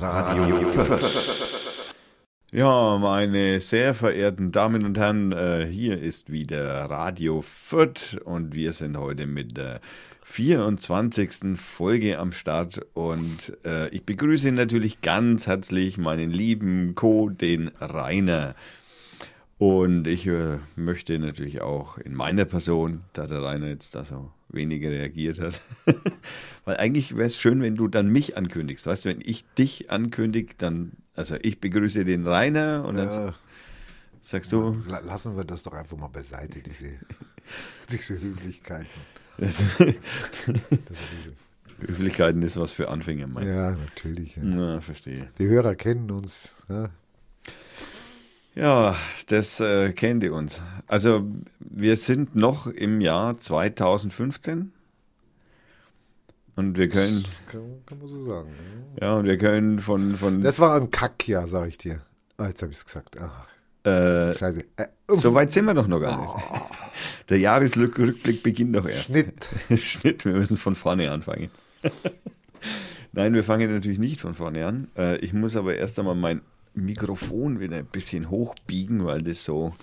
Radio Fürth. Ja, meine sehr verehrten Damen und Herren, äh, hier ist wieder Radio Fürth und wir sind heute mit der 24. Folge am Start und äh, ich begrüße natürlich ganz herzlich meinen lieben Co, den Rainer. Und ich äh, möchte natürlich auch in meiner Person, da der Rainer jetzt da so weniger reagiert hat, weil eigentlich wäre es schön, wenn du dann mich ankündigst. Weißt du, wenn ich dich ankündige, dann, also ich begrüße den Rainer und dann Ja. sagst du, La- Lassen wir das doch einfach mal beiseite, diese, diese Höflichkeiten. das, Das diese, Höflichkeiten ist was für Anfänger, meinst ja, natürlich. Ja. du? Na, verstehe. Die Hörer kennen uns. Ja. Ja, das äh, kennt ihr uns. Also wir sind noch im Jahr 2015 und wir können, Kann, kann man so sagen. ja, und wir können von, Ja. von Das war ein Kackjahr, sag ich dir. Ah, jetzt habe ich es gesagt. Ach, äh, scheiße. Äh, so weit sind wir doch noch gar nicht. Der Jahresrückblick beginnt doch erst. Schnitt. Schnitt, wir müssen von vorne anfangen. Nein, wir fangen natürlich nicht von vorne an. Äh, ich muss aber erst einmal mein Mikrofon wieder ein bisschen hochbiegen, weil das so,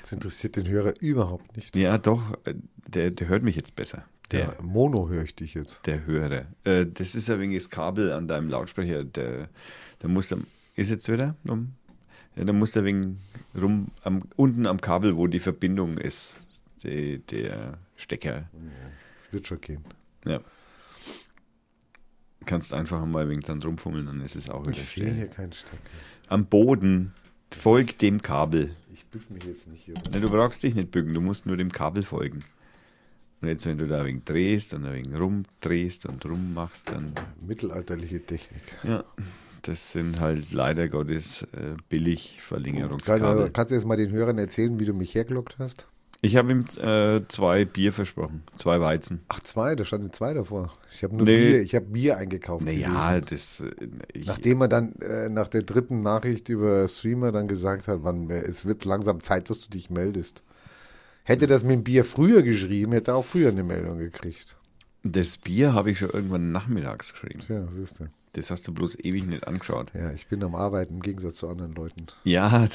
Das interessiert den Hörer überhaupt nicht. ja doch, der, der hört mich jetzt besser. Der, Ja, Mono höre ich dich jetzt. der Hörer. Äh, das ist ein wenig das Kabel an deinem Lautsprecher. Der, der muss am, ist jetzt wieder? Um, ja, da muss der wegen rum, am, unten am Kabel, wo die Verbindung ist, die, der Stecker. Das wird schon gehen. Ja. Kannst einfach mal ein wenig dann rumfummeln, dann ist es auch wieder Ich sehe hier keinen Stecker. Am Boden, folg dem Kabel. Ich bück mich jetzt nicht hier. Ne, du brauchst dich nicht bücken, du musst nur dem Kabel folgen. Und jetzt, wenn du da ein wenig drehst und ein wenig rumdrehst und rummachst, dann Mittelalterliche Technik. Ja, das sind halt leider Gottes äh, billig Kann, Verlängerungskabel. kannst du jetzt mal den Hörern erzählen, wie du mich hergelockt hast? Ich habe ihm äh, zwei Bier versprochen, zwei Weizen. Ach, zwei, da standen zwei davor. Ich habe nur Nee. Bier, ich habe Bier eingekauft. Naja, das. äh, Ich, Nachdem er dann äh, nach der dritten Nachricht über Streamer dann gesagt hat, wann, es wird langsam Zeit, dass du dich meldest. Hätte das mit dem Bier früher geschrieben, hätte er auch früher eine Meldung gekriegt. das Bier habe ich schon irgendwann nachmittags geschrieben. Tja, siehst du. Das hast du bloß ewig nicht angeschaut. Ja, ich bin am Arbeiten im Gegensatz zu anderen Leuten. Ja,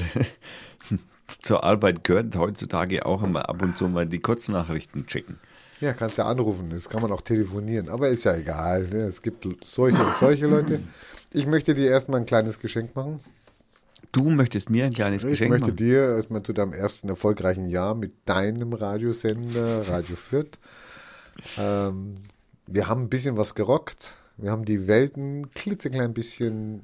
zur Arbeit gehört heutzutage auch einmal ab und zu mal die Kurznachrichten checken. Ja, kannst ja anrufen, das kann man auch telefonieren, aber ist ja egal. Ne? Es gibt solche und solche Leute. Ich möchte dir erstmal ein kleines Geschenk machen. Du möchtest mir ein kleines Ich Geschenk möchte machen. dir erstmal zu deinem ersten erfolgreichen Jahr mit deinem Radiosender, Radio Fürth. Ähm, wir haben ein bisschen was gerockt. Wir haben die Welt ein klitzeklein bisschen.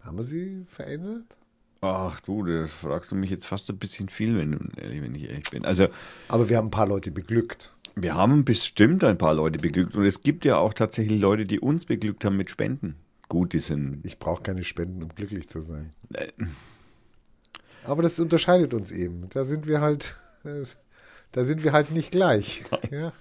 Haben wir sie verändert? Ach du, da fragst du mich jetzt fast ein bisschen viel, wenn, du, ehrlich, wenn ich ehrlich bin. Also Aber wir haben ein paar Leute beglückt. Wir haben bestimmt ein paar Leute beglückt und es gibt ja auch tatsächlich Leute, die uns beglückt haben mit Spenden. Gut, die sind. Ich brauche keine Spenden, um glücklich zu sein. Äh, Aber das unterscheidet uns eben. Da sind wir halt. Da sind wir halt nicht gleich. Ja.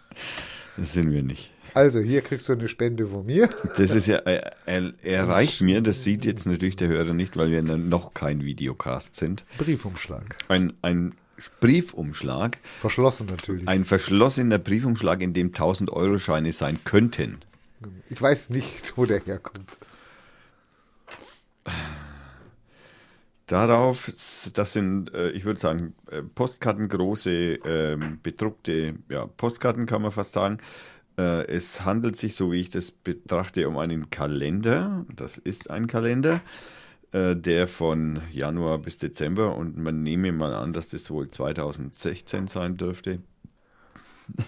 Das sind wir nicht. Also, hier kriegst du eine Spende von mir. Das ist ja, er, er, reicht mir, das sieht jetzt natürlich der Hörer nicht, weil wir noch kein Videocast sind. Briefumschlag. Ein, ein Briefumschlag, Verschlossen natürlich. ein verschlossener Briefumschlag, in dem 1000 Euro Scheine sein könnten. Ich weiß nicht, wo der herkommt. Darauf, das sind, äh, ich würde sagen, äh, Postkarten, große ähm, bedruckte ja, Postkarten kann man fast sagen. Äh, Es handelt sich, so wie ich das betrachte, um einen Kalender. Das ist ein Kalender, äh, der von Januar bis Dezember und man nehme mal an, dass das wohl 2016 sein dürfte.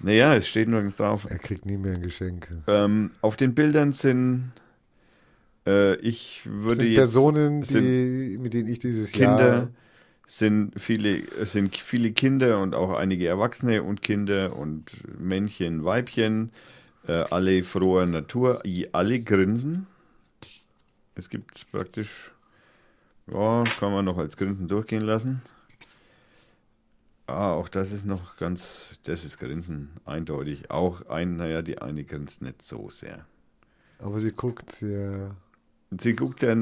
naja, es steht nirgends drauf. Er kriegt nie mehr ein Geschenk. Ähm, auf den Bildern sind, äh, ich würde sind jetzt Personen, sind die, mit denen ich dieses Kinder, Jahr. Sind viele, es sind viele Kinder und auch einige Erwachsene und Kinder und Männchen, Weibchen, äh, alle froher Natur, alle grinsen. Es gibt praktisch, ja, kann man noch als Grinsen durchgehen lassen. Ah, auch das ist noch ganz, das ist Grinsen, eindeutig. Auch ein, naja, die eine grinst nicht so sehr. Aber sie guckt sehr. Sie guckt ja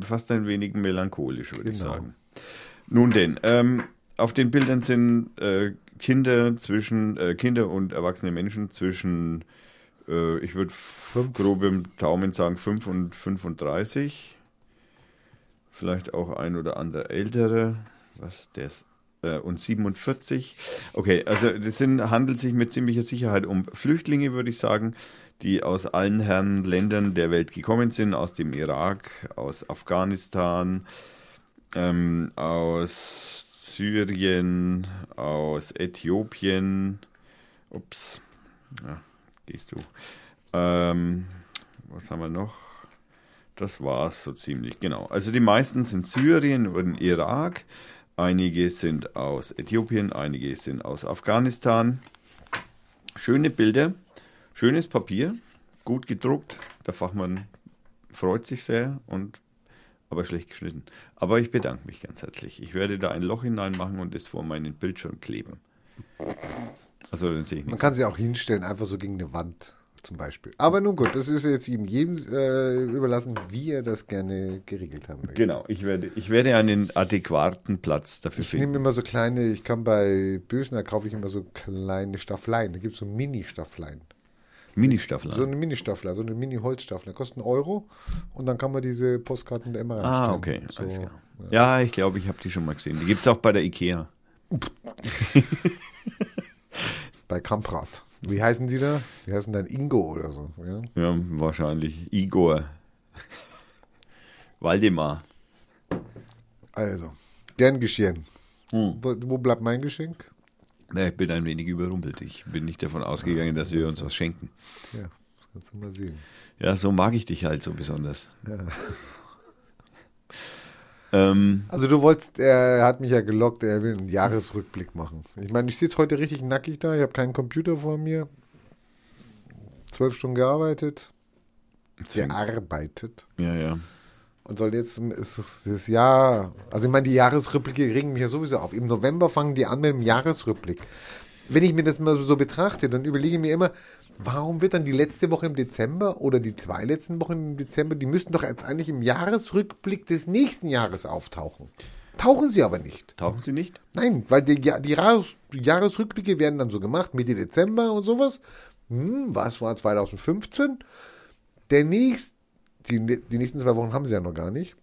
fast ein wenig melancholisch, würde ich Genau. sagen. Nun denn, ähm, auf den Bildern sind äh, Kinder zwischen, äh, Kinder und erwachsene Menschen zwischen Äh, ich würde grob im Daumen sagen 5 und 35. Vielleicht auch ein oder andere ältere. Was, ist äh, und 47. Okay, also das sind, handelt sich mit ziemlicher Sicherheit um Flüchtlinge, würde ich sagen, die aus allen Herren Ländern der Welt gekommen sind, aus dem Irak, aus Afghanistan, ähm, aus Syrien, aus Äthiopien. Ups, ja, gehst du. Ähm, was haben wir noch? Das war's so ziemlich, genau. Also die meisten sind Syrien und Irak. Einige sind aus Äthiopien, einige sind aus Afghanistan. Schöne Bilder, schönes Papier, gut gedruckt. Der Fachmann freut sich sehr und aber schlecht geschnitten. Aber ich bedanke mich ganz herzlich. Ich werde da ein Loch hineinmachen und es vor meinen Bildschirm kleben. Also dann sehe ich nicht. Man kann sie auch hinstellen, einfach so gegen eine Wand zum Beispiel. Aber nun gut, das ist jetzt ihm jedem äh, überlassen, wie er das gerne geregelt haben möchte. Genau, ich werde, ich werde einen adäquaten Platz dafür ich finden. Ich nehme immer so kleine, ich kann bei Bösen, da kaufe ich immer so kleine Staffleien. Da gibt es so Mini-Staffleien. Mini-Staffler? So eine Mini-Staffler, so eine Mini-Holzstaffler. Kostet einen Euro und dann kann man diese Postkarten da immer reinstellen. Ah, okay. So, ja. ja. ich glaube, ich habe die schon mal gesehen. Die gibt es auch bei der Ikea. bei Kamprad. Wie heißen die da? Wie heißen dann Ingo oder so? Ja, ja wahrscheinlich. Igor. Waldemar. Also, gern geschehen. Hm. Wo, wo, bleibt mein Geschenk? Na, ich bin ein wenig überrumpelt. Ich bin nicht davon ausgegangen, dass wir uns was schenken. Tja, das kannst du mal sehen. Ja, so mag ich dich halt so besonders. Ja. Ähm, also du wolltest, er hat mich ja gelockt, er will einen Jahresrückblick machen. Ich meine, ich sitze heute richtig nackig da, ich habe keinen Computer vor mir. Zwölf Stunden gearbeitet. Gearbeitet. Ja, ja. Und soll jetzt ist das Jahr, also ich meine, die Jahresrückblicke regen mich ja sowieso auf. Im November fangen die an mit dem Jahresrückblick. Wenn ich mir das mal so betrachte, dann überlege ich mir immer, Warum wird dann die letzte Woche im Dezember oder die zwei letzten Wochen im Dezember, die müssten doch jetzt eigentlich im Jahresrückblick des nächsten Jahres auftauchen. Tauchen sie aber nicht. Tauchen sie nicht? Nein, weil die, die, die Jahresrückblicke werden dann so gemacht, Mitte Dezember und sowas. Hm, was war 2015? Der nächste, die, die nächsten zwei Wochen haben sie ja noch gar nicht.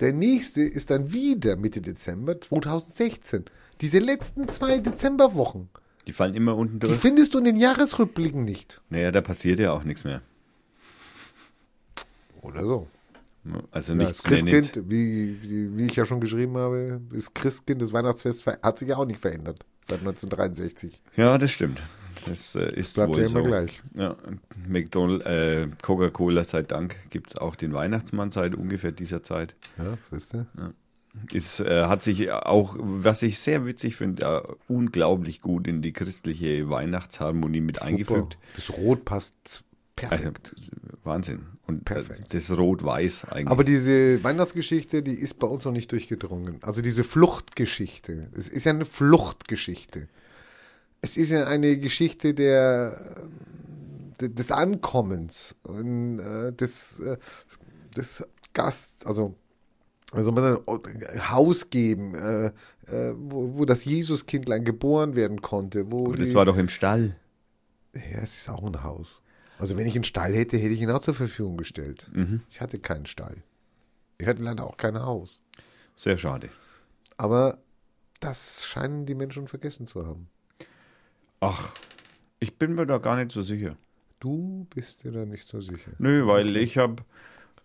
Der nächste ist dann wieder Mitte Dezember 2016. Diese letzten zwei Dezemberwochen. Die fallen immer unten durch. Die findest du in den Jahresrückblicken nicht. Naja, da passiert ja auch nichts mehr. Oder so. Also ja, nichts Christkind, wie, wie, wie, ich ja schon geschrieben habe, ist Christkind, das Weihnachtsfest hat sich ja auch nicht verändert seit 1963. Ja, das stimmt. Das äh, ist Bleibt wohl ja immer so. gleich. Ja, McDonald's, äh, Coca-Cola sei Dank gibt es auch den Weihnachtsmann seit ungefähr dieser Zeit. Ja, siehst du? Ja. Es äh, hat sich auch, was ich sehr witzig finde, äh, unglaublich gut in die christliche Weihnachtsharmonie mit Super. eingefügt. Das Rot passt perfekt. Also, Wahnsinn. Und äh, perfekt. das Rot-Weiß eigentlich. Aber diese Weihnachtsgeschichte, die ist bei uns noch nicht durchgedrungen. Also diese Fluchtgeschichte. Es ist ja eine Fluchtgeschichte. Es ist ja eine Geschichte der, des Ankommens und des, des Gast, also also man ein Haus geben, äh, äh, wo, wo, das Jesuskindlein geboren werden konnte. Wo Aber das war doch im Stall. Ja, es ist auch ein Haus. Also wenn ich einen Stall hätte, hätte ich ihn auch zur Verfügung gestellt. Mhm. Ich hatte keinen Stall. Ich hatte leider auch kein Haus. Sehr schade. Aber das scheinen die Menschen vergessen zu haben. Ach, ich bin mir da gar nicht so sicher. Du bist dir da nicht so sicher. Nö, weil ich habe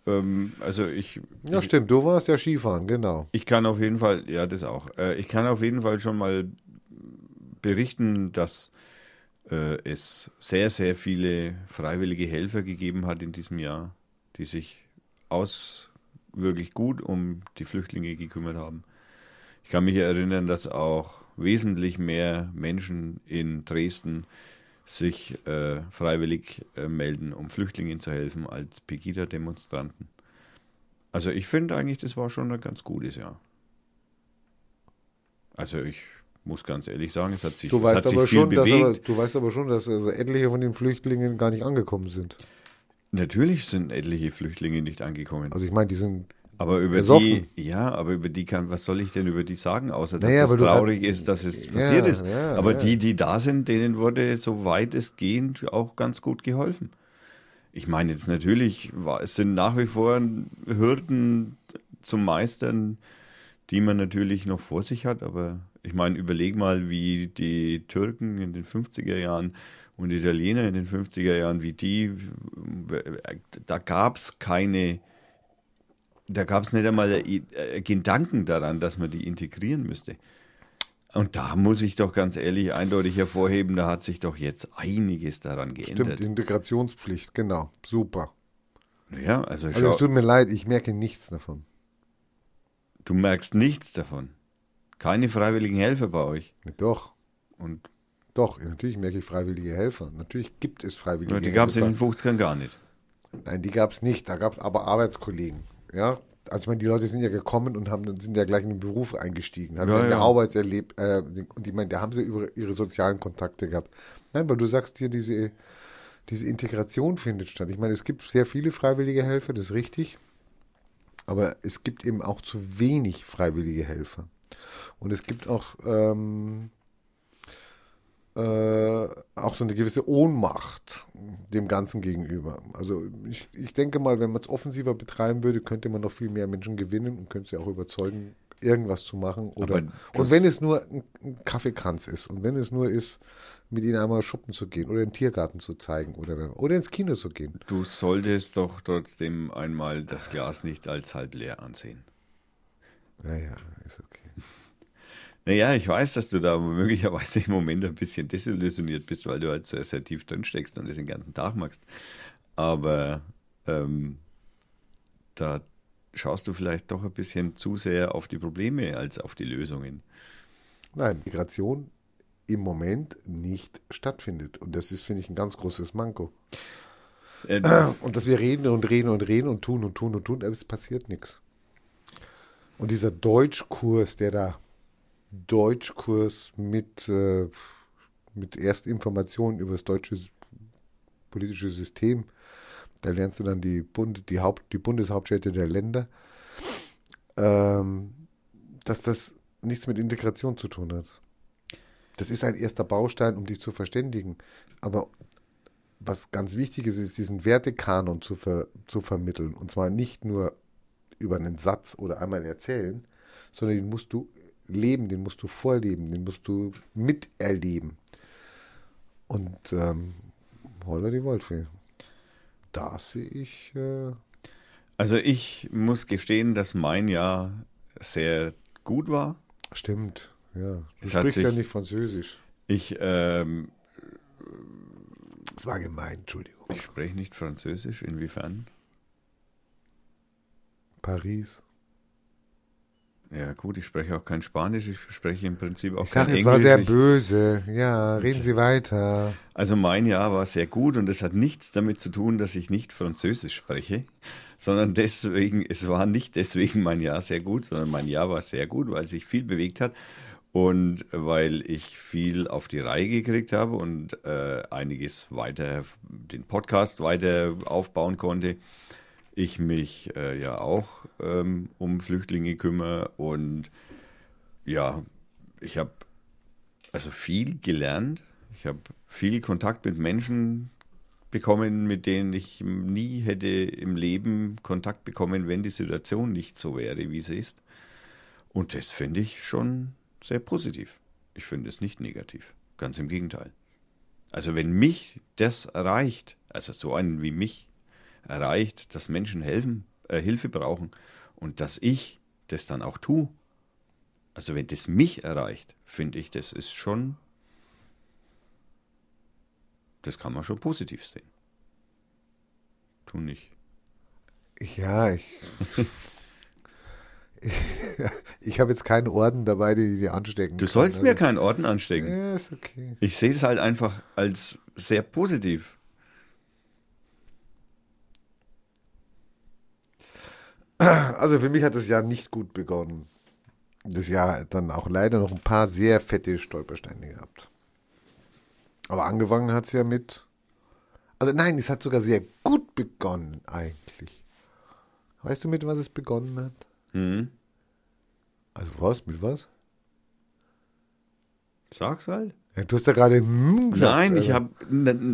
ähm, also ich. Ja, stimmt, du warst ja Skifahren, genau. Ich kann auf jeden Fall, ja, das auch. Äh, ich kann auf jeden Fall schon mal berichten, dass äh, es sehr, sehr viele freiwillige Helfer gegeben hat in diesem Jahr, die sich aus wirklich gut um die Flüchtlinge gekümmert haben. Ich kann mich erinnern, dass auch wesentlich mehr Menschen in Dresden sich äh, freiwillig äh, melden, um Flüchtlingen zu helfen, als Pegida-Demonstranten. Also ich finde eigentlich, das war schon ein ganz gutes Jahr. Also ich muss ganz ehrlich sagen, es hat sich, du weißt hat aber sich schon, bewegt. Aber, du weißt aber schon, dass also etliche von den Flüchtlingen gar nicht angekommen sind. Natürlich sind etliche Flüchtlinge nicht angekommen. Also ich meine, die sind aber über besoffen. die, ja, aber über die kann, was soll ich denn über die sagen, außer dass naja, es traurig ist, dass es passiert ja, ist. Ja, aber ja. die, die da sind, denen wurde soweit es geht auch ganz gut geholfen. Ich meine jetzt natürlich, es sind nach wie vor Hürden zum Meistern, die man natürlich noch vor sich hat, aber ich meine, überleg mal, wie die Türken in den 50er Jahren und die Italiener in den 50er Jahren, wie die, da gab es keine, da gab es nicht einmal Gedanken daran, dass man die integrieren müsste. Und da muss ich doch ganz ehrlich eindeutig hervorheben, da hat sich doch jetzt einiges daran geändert. Stimmt, Integrationspflicht, genau, super. Ja, also, also es tut mir leid, ich merke nichts davon. Du merkst nichts davon. Keine freiwilligen Helfer bei euch. Doch. Und doch, natürlich merke ich freiwillige Helfer. Natürlich gibt es freiwillige Helfer. Die gab es in den 50ern gar nicht. Nein, die gab es nicht. Da gab es aber Arbeitskollegen. Ja, also ich meine, die Leute sind ja gekommen und haben, sind ja gleich in den Beruf eingestiegen, haben ja, ja. eine Arbeitserleb äh, und ich meine, da haben sie über ihre sozialen Kontakte gehabt. Nein, weil du sagst hier, diese, diese Integration findet statt. Ich meine, es gibt sehr viele freiwillige Helfer, das ist richtig, aber es gibt eben auch zu wenig freiwillige Helfer. Und es gibt auch ähm, äh, auch so eine gewisse Ohnmacht dem Ganzen gegenüber. Also ich, ich denke mal, wenn man es offensiver betreiben würde, könnte man noch viel mehr Menschen gewinnen und könnte sie auch überzeugen, irgendwas zu machen. Oder, und wenn es nur ein, ein, Kaffeekranz ist und wenn es nur ist, mit ihnen einmal shoppen zu gehen oder den Tiergarten zu zeigen oder, oder ins Kino zu gehen. Du solltest doch trotzdem einmal das Glas nicht als halb leer ansehen. Naja, ist okay. Naja, ich weiß, dass du da möglicherweise im Moment ein bisschen desillusioniert bist, weil du halt sehr, sehr tief drin steckst und das den ganzen Tag machst. Aber ähm, da schaust du vielleicht doch ein bisschen zu sehr auf die Probleme als auf die Lösungen. Nein, Migration im Moment nicht stattfindet. Und das ist, finde ich, ein ganz großes Manko. Äh, und dass wir reden und reden und reden und tun und tun und tun, aber es passiert nichts. Und dieser Deutschkurs, der da Deutschkurs mit, äh, mit Erstinformationen über das deutsche politische System. Da lernst du dann die, Bund, die, Haupt, die Bundeshauptstädte der Länder. Ähm, dass das nichts mit Integration zu tun hat. Das ist ein erster Baustein, um dich zu verständigen. Aber was ganz wichtig ist, ist diesen Wertekanon zu, ver, zu vermitteln. Und zwar nicht nur über einen Satz oder einmal erzählen, sondern den musst du leben, den musst du vorleben, den musst du miterleben. Und ähm, holla die Waldfee. Da sehe ich. Äh also ich muss gestehen, dass mein Jahr sehr gut war. Stimmt, ja. Du es sprichst sich, ja nicht Französisch. Ich, ähm, Es war gemein, Entschuldigung. Ich spreche nicht Französisch, inwiefern? Paris. Ja, gut, ich spreche auch kein Spanisch, ich spreche im Prinzip auch ich kein sag, Englisch. Es war sehr böse. Ja, reden Sie weiter. Also mein Jahr war sehr gut und es hat nichts damit zu tun, dass ich nicht Französisch spreche, sondern deswegen, es war nicht deswegen mein Jahr sehr gut, sondern mein Jahr war sehr gut, weil sich viel bewegt hat und weil ich viel auf die Reihe gekriegt habe und äh, einiges weiter, den Podcast weiter aufbauen konnte ich mich äh, ja auch ähm, um Flüchtlinge kümmere und ja, ich habe also viel gelernt. Ich habe viel Kontakt mit Menschen bekommen, mit denen ich nie hätte im Leben Kontakt bekommen, wenn die Situation nicht so wäre, wie sie ist. Und das finde ich schon sehr positiv. Ich finde es nicht negativ. Ganz im Gegenteil. Also wenn mich das erreicht, also so einen wie mich, erreicht, dass Menschen helfen, äh, Hilfe brauchen und dass ich das dann auch tue. Also wenn das mich erreicht, finde ich, das ist schon, das kann man schon positiv sehen. Tu nicht. Ja, ich. ich habe jetzt keinen Orden dabei, die dir anstecken. Du sollst kann, mir also keinen Orden anstecken. Ja, ist okay. Ich sehe es halt einfach als sehr positiv. Also für mich hat das Jahr nicht gut begonnen. Das Jahr hat dann auch leider noch ein paar sehr fette Stolpersteine gehabt. Aber angefangen hat es ja mit. Also nein, es hat sogar sehr gut begonnen eigentlich. Weißt du, mit was es begonnen hat? Mhm. Also was? Mit was? Sag's halt. Ja, du hast ja gerade hm gesagt. Nein, ich habe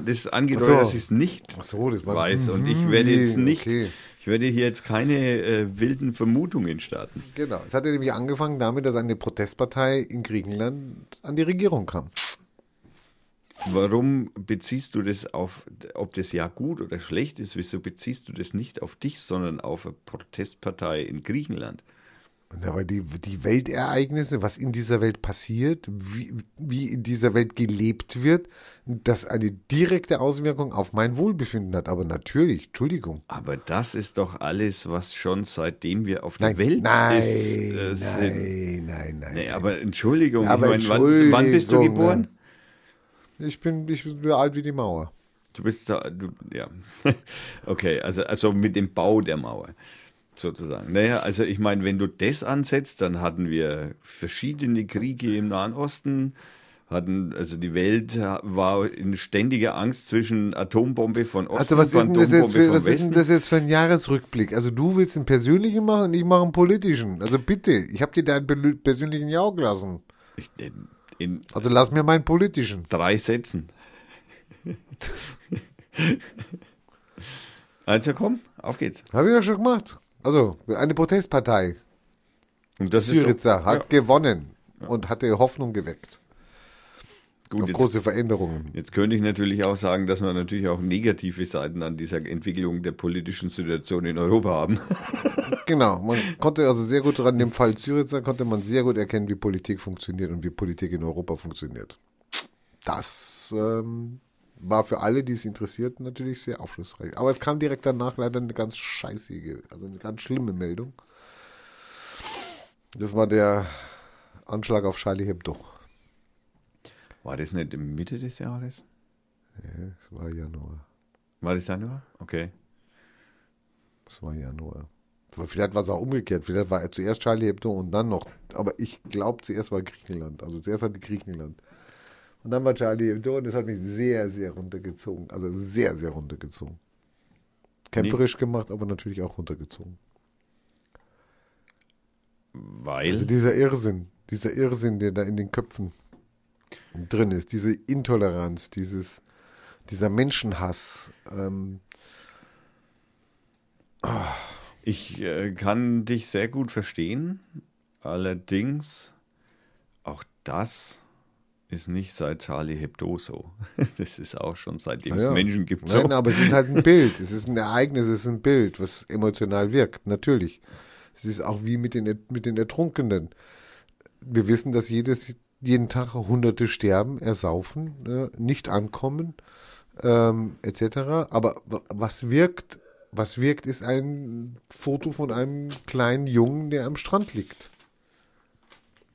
das angedeutet, so. dass ich es nicht Ach so, das war weiß. Und ich Mhm, werde jetzt nicht, okay. Ich werde hier jetzt keine äh, wilden Vermutungen starten. Genau. Es hat ja nämlich angefangen damit, dass eine Protestpartei in Griechenland an die Regierung kam. Warum beziehst du das auf, ob das ja gut oder schlecht ist, wieso beziehst du das nicht auf dich, sondern auf eine Protestpartei in Griechenland? Aber die, die Weltereignisse, was in dieser Welt passiert, wie, wie in dieser Welt gelebt wird, das eine direkte Auswirkung auf mein Wohlbefinden hat. Aber natürlich, Entschuldigung. Aber das ist doch alles, was schon seitdem wir auf der Nein, Welt nein, ist. äh, sind. nein, nein, nein, Nee, nein. aber Entschuldigung, Aber ich meine, wann, wann bist du Entschuldigung, geboren? Ich bin, ich bin so alt wie die Mauer. Du bist so, du, ja. Okay, also, also mit dem Bau der Mauer sozusagen. Naja, also ich meine, wenn du das ansetzt, dann hatten wir verschiedene Kriege im Nahen Osten, hatten, also die Welt war in ständiger Angst zwischen Atombombe von Osten Also was ist, und denn das jetzt Atombombe für, was von ist denn Westen. das jetzt für ein Jahresrückblick? Also du willst einen persönlichen machen und ich mache einen politischen. Also bitte, ich habe dir deinen persönlichen ja auch gelassen. Ich, in, in Also lass mir meinen politischen. drei Sätzen. also komm, auf geht's. Habe ich ja schon gemacht. Also eine Protestpartei. Und das Syriza ist hat doch, gewonnen und hatte Hoffnung geweckt ja, gut, auf jetzt, große Veränderungen. jetzt könnte ich natürlich auch sagen, dass wir natürlich auch negative Seiten an dieser Entwicklung der politischen Situation in Europa haben. Genau, man konnte also sehr gut an dem Fall Syriza konnte man sehr gut erkennen, wie Politik funktioniert und wie Politik in Europa funktioniert. Das ähm, war für alle, die es interessiert, natürlich sehr aufschlussreich. Aber es kam direkt danach leider eine ganz scheißige, also eine ganz schlimme Meldung. Das war der Anschlag auf Charlie Hebdo. War das nicht Mitte des Jahres? Ja, das war Januar. War das Januar? Okay. Das war Januar. Vielleicht war es auch umgekehrt. Vielleicht war er zuerst Charlie Hebdo und dann noch. Aber ich glaube, zuerst war Griechenland. Also zuerst hatte Griechenland. Und dann war Charlie Hebdo und das hat mich sehr, sehr runtergezogen. Also sehr, sehr runtergezogen. Kämpferisch gemacht, aber natürlich auch runtergezogen. Weil. Also dieser Irrsinn, dieser Irrsinn, der da in den Köpfen drin ist, diese Intoleranz, dieses, dieser Menschenhass. Ähm, Ich äh, kann dich sehr gut verstehen. Allerdings, auch das ist nicht seit Charlie Hebdo so. Das ist auch schon seitdem es Ja. Menschen gibt. So. Nein, aber es ist halt ein Bild. Es ist ein Ereignis, es ist ein Bild, was emotional wirkt, natürlich. Es ist auch wie mit den, mit den Ertrunkenen. Wir wissen, dass jedes, jeden Tag Hunderte sterben, ersaufen, äh, nicht ankommen, ähm, etc. Aber wa- was wirkt, was wirkt, ist ein Foto von einem kleinen Jungen, der am Strand liegt.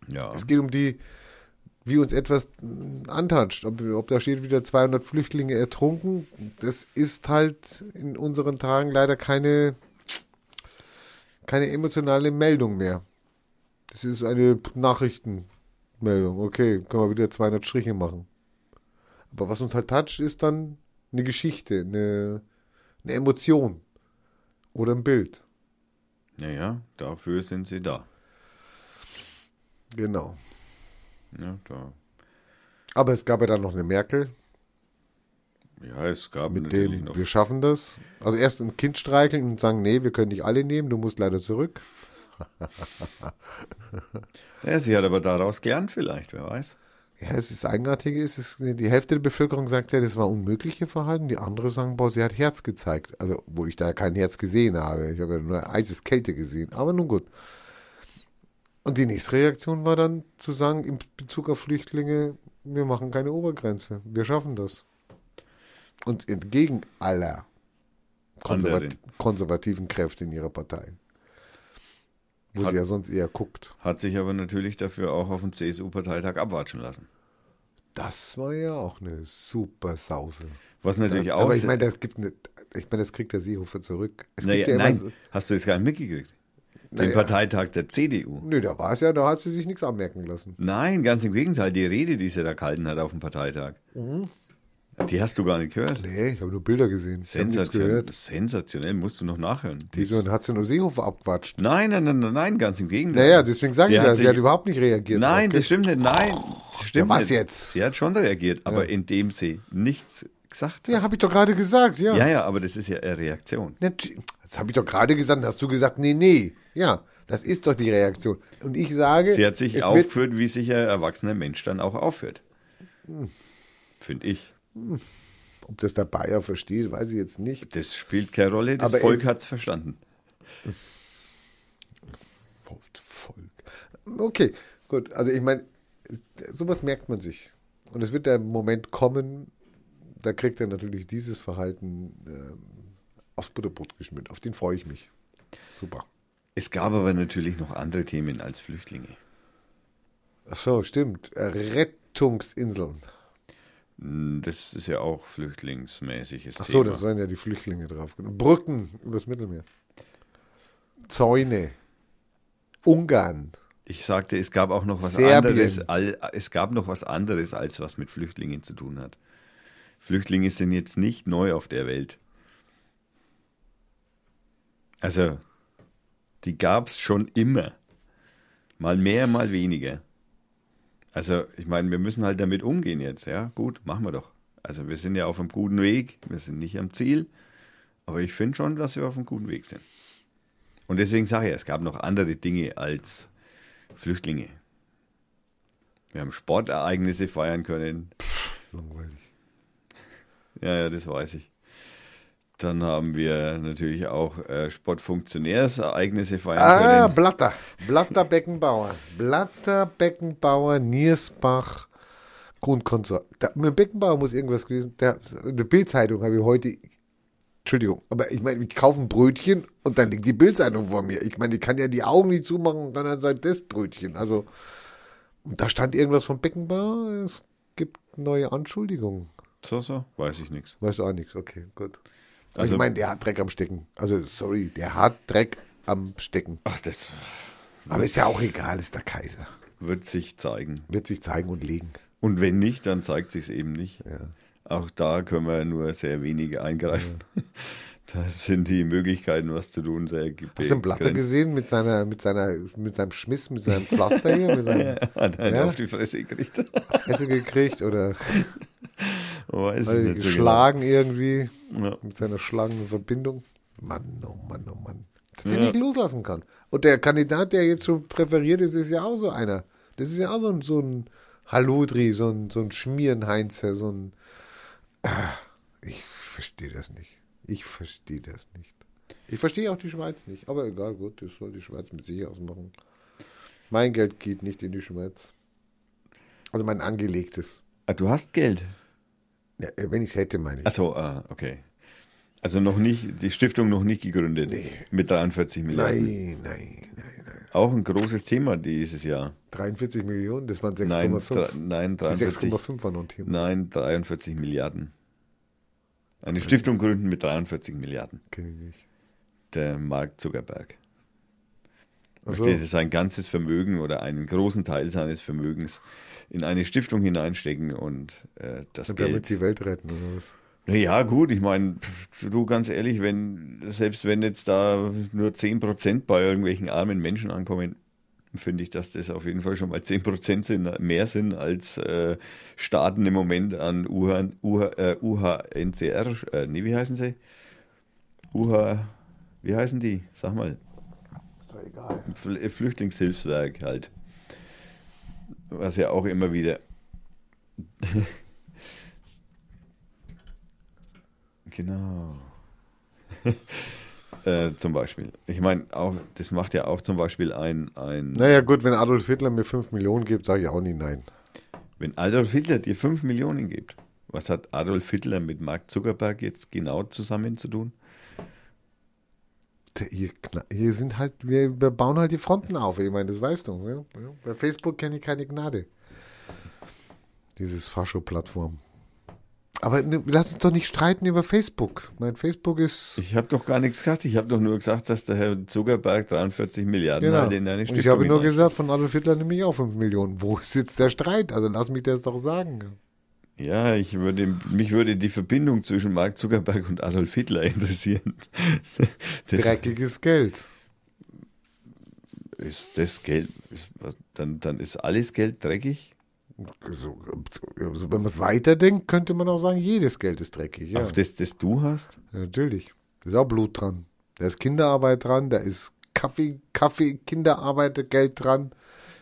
ja. Es geht um die, wie uns etwas antatscht. Ob, ob da steht wieder 200 Flüchtlinge ertrunken, das ist halt in unseren Tagen leider keine, keine emotionale Meldung mehr. Das ist eine Nachrichtenmeldung. Okay, können wir wieder 200 Striche machen. Aber was uns halt toucht, ist dann eine Geschichte, eine, eine Emotion oder ein Bild. Naja, dafür sind sie da. Genau. Ja, da. Aber es gab ja dann noch eine Merkel, ja es gab mit dem wir schaffen das. Also erst ein Kind streicheln und sagen, nee, wir können nicht alle nehmen, du musst leider zurück. Ja, sie hat aber daraus gelernt, vielleicht, wer weiß. Ja, es ist eigenartig, ist, es, die Hälfte der Bevölkerung sagt ja, das war unmögliche Verhalten, die andere sagen, boah, sie hat Herz gezeigt. Also, wo ich da kein Herz gesehen habe. Ich habe ja nur eises Kälte gesehen, aber nun gut. Und die nächste Reaktion war dann zu sagen, in Bezug auf Flüchtlinge, wir machen keine Obergrenze, wir schaffen das. Und entgegen aller konservat konservativen Kräfte in ihrer Partei. Wo Hat- sie ja sonst eher guckt. Hat sich aber natürlich dafür auch auf dem CSU-Parteitag abwatschen lassen. Das war ja auch eine super Sause. Was natürlich auch. Aber ich meine, das gibt eine, ich meine, das kriegt der Seehofer zurück. Es naja, ja immer nein, so- hast du das gar nicht mitgekriegt? Den Naja. Parteitag der CDU. Nö, da war es ja, da hat sie sich nichts anmerken lassen. Nein, ganz im Gegenteil. Die Rede, die sie da gehalten hat auf dem Parteitag. Die hast du gar nicht gehört. Nee, ich habe nur Bilder gesehen. Ich habe nichts Sensation, gehört. sensationell, musst du noch nachhören. Die Wieso? hat sie nur Seehofer abquatscht. Nein, nein, nein, nein, nein, ganz im Gegenteil. Naja, deswegen sage ich ja, sie hat überhaupt nicht reagiert. Nein, das stimmt nicht. Nein, das stimmt Ja, was nicht. jetzt? Sie hat schon reagiert, aber Ja. indem sie nichts gesagt Ja, habe ich doch gerade gesagt, ja. Ja, ja, aber das ist ja eine Reaktion. Das habe ich doch gerade gesagt, dann hast du gesagt, nee, nee. Ja, das ist doch die Reaktion. Und ich sage, Sie hat sich aufgeführt, wie sich ein erwachsener Mensch dann auch aufführt. Hm. Finde ich. ob das der Bayer versteht, weiß ich jetzt nicht. Das spielt keine Rolle, das Aber Volk hat es verstanden. Volk. Okay, gut. Also ich meine, sowas merkt man sich. Und es wird der Moment kommen, da kriegt er natürlich dieses Verhalten ähm, aufs Butterbrot geschmiert. Auf den freue ich mich. Super. Es gab aber natürlich noch andere Themen als Flüchtlinge. Ach so, stimmt. Äh, Rettungsinseln. Hm, Das ist ja auch flüchtlingsmäßiges Ach so, Thema. da sollen ja die Flüchtlinge drauf. Brücken übers Mittelmeer. Zäune. Ungarn. Ich sagte, es gab auch noch was Serbien. anderes. Es gab noch was anderes, als was mit Flüchtlingen zu tun hat. Flüchtlinge sind jetzt nicht neu auf der Welt. Also, die gab es schon immer. Mal mehr, mal weniger. Also, ich meine, wir müssen halt damit umgehen jetzt, ja. Gut, machen wir doch. Also, wir sind ja auf einem guten Weg. Wir sind nicht am Ziel. Aber ich finde schon, dass wir auf einem guten Weg sind. Und deswegen sage ich, es gab noch andere Dinge als Flüchtlinge. Wir haben Sportereignisse feiern können. Langweilig. Ja, ja, das weiß ich. Dann haben wir natürlich auch äh, Sportfunktionärsereignisse feiern Ah, können. Blatter. Blatter Beckenbauer. Blatter Beckenbauer, Niersbach, Grundkonsort. Da, mit Beckenbauer muss irgendwas gewesen. Der, in der Bildzeitung habe ich heute. Entschuldigung, aber ich meine, ich kaufe ein Brötchen und dann liegt die Bildzeitung vor mir. Ich meine, ich kann ja die Augen nicht zumachen und dann halt das Brötchen. Also, da stand irgendwas von Beckenbauer. Es gibt neue Anschuldigungen. So, so, weiß ich nichts. Weißt du auch nichts, okay, gut. Also, Also- ich meine, der hat Dreck am Stecken. Also, sorry, der hat Dreck am Stecken. Ach, das Aber ist ja auch egal, ist der Kaiser. wird sich zeigen. Wird sich zeigen und legen. Und wenn nicht, dann zeigt sich es eben nicht. Ja. Auch da können wir nur sehr wenige eingreifen. Da sind die Möglichkeiten, was zu tun, sehr Hast du den Blatter gesehen mit seiner, mit seiner, mit seinem Schmiss, mit seinem Pflaster hier, mit seinem Hat einen Ja? auf die Fresse gekriegt. Esse gekriegt oder Weiß weil nicht so geschlagen irgendwie genau. Ja. mit seiner schlagenden Verbindung? Mann, oh Mann, oh Mann. Dass der Ja. nicht loslassen kann. Und der Kandidat, der jetzt schon präferiert ist, ist ja auch so einer. Das ist ja auch so ein, so ein Haludri, so ein, so ein Schmierenheinzer, so ein. Ah, ich verstehe das nicht. Ich verstehe das nicht. Ich verstehe auch die Schweiz nicht. Aber egal, gut, das soll die Schweiz mit sich ausmachen. Mein Geld geht nicht in die Schweiz. Also mein angelegtes. Ah, du hast Geld. Ja, äh, wenn ich es hätte, meine ich. Achso, ah, okay. Also noch nicht, die Stiftung noch nicht gegründet. Nee. Mit 43 Milliarden. nein, nein, nein, nein. Auch ein großes Thema dieses Jahr. 43 Millionen, das waren Nein, 6,5. dre- nein, Die 43, 6,5 war noch ein Thema. nein, 43 Milliarden. Eine Stiftung gründen mit 43 Milliarden. Kenn ich nicht. Der Mark Zuckerberg. Achso, Möchte sein ganzes Vermögen oder einen großen Teil seines Vermögens in eine Stiftung hineinstecken und äh, das damit Geld. die Welt retten oder was? Naja, gut, ich meine, du ganz ehrlich, wenn, selbst wenn jetzt da nur 10% bei irgendwelchen armen Menschen ankommen, finde ich, dass das auf jeden Fall schon mal 10% sind, mehr sind als äh, Staaten im Moment an UH, UH, äh, UHNCR, äh, nee, wie heißen sie? UH, wie heißen die? Sag mal, Ist doch egal. Fl Flüchtlingshilfswerk halt. Was ja auch immer wieder. genau. äh, zum Beispiel. Ich meine, auch, das macht ja auch zum Beispiel ein, ein Naja, gut, wenn Adolf Hitler mir 5 Millionen gibt, sage ich auch nie nein. wenn Adolf Hitler dir 5 Millionen gibt, was hat Adolf Hitler mit Mark Zuckerberg jetzt genau zusammen zu tun? Hier, hier sind halt, wir, bauen halt die Fronten auf. Ich meine, das weißt du. Ja? Bei Facebook kenne ich keine Gnade. Dieses Fascho-Plattform. Aber ne, lass uns doch nicht streiten über Facebook. Mein Facebook ist. Ich habe doch gar nichts gesagt. Ich habe doch nur gesagt, dass der Herr Zuckerberg 43 Milliarden Genau. halt in eine Und Stiftung ich habe nur gesagt, von Adolf Hitler nehme ich auch 5 Millionen. Wo ist jetzt der Streit? Also lass mich das doch sagen. Ja, ich würde, mich würde die Verbindung zwischen Mark Zuckerberg und Adolf Hitler interessieren. Das Dreckiges Geld. Ist das Geld, ist, dann, dann ist alles Geld dreckig? So, also wenn man es weiterdenkt, könnte man auch sagen, jedes Geld ist dreckig. Ja. Auch das, das du hast? Ja, natürlich. Da ist auch Blut dran. Da ist Kinderarbeit dran, da ist Kaffee, Kaffee, Kinderarbeit, Geld dran.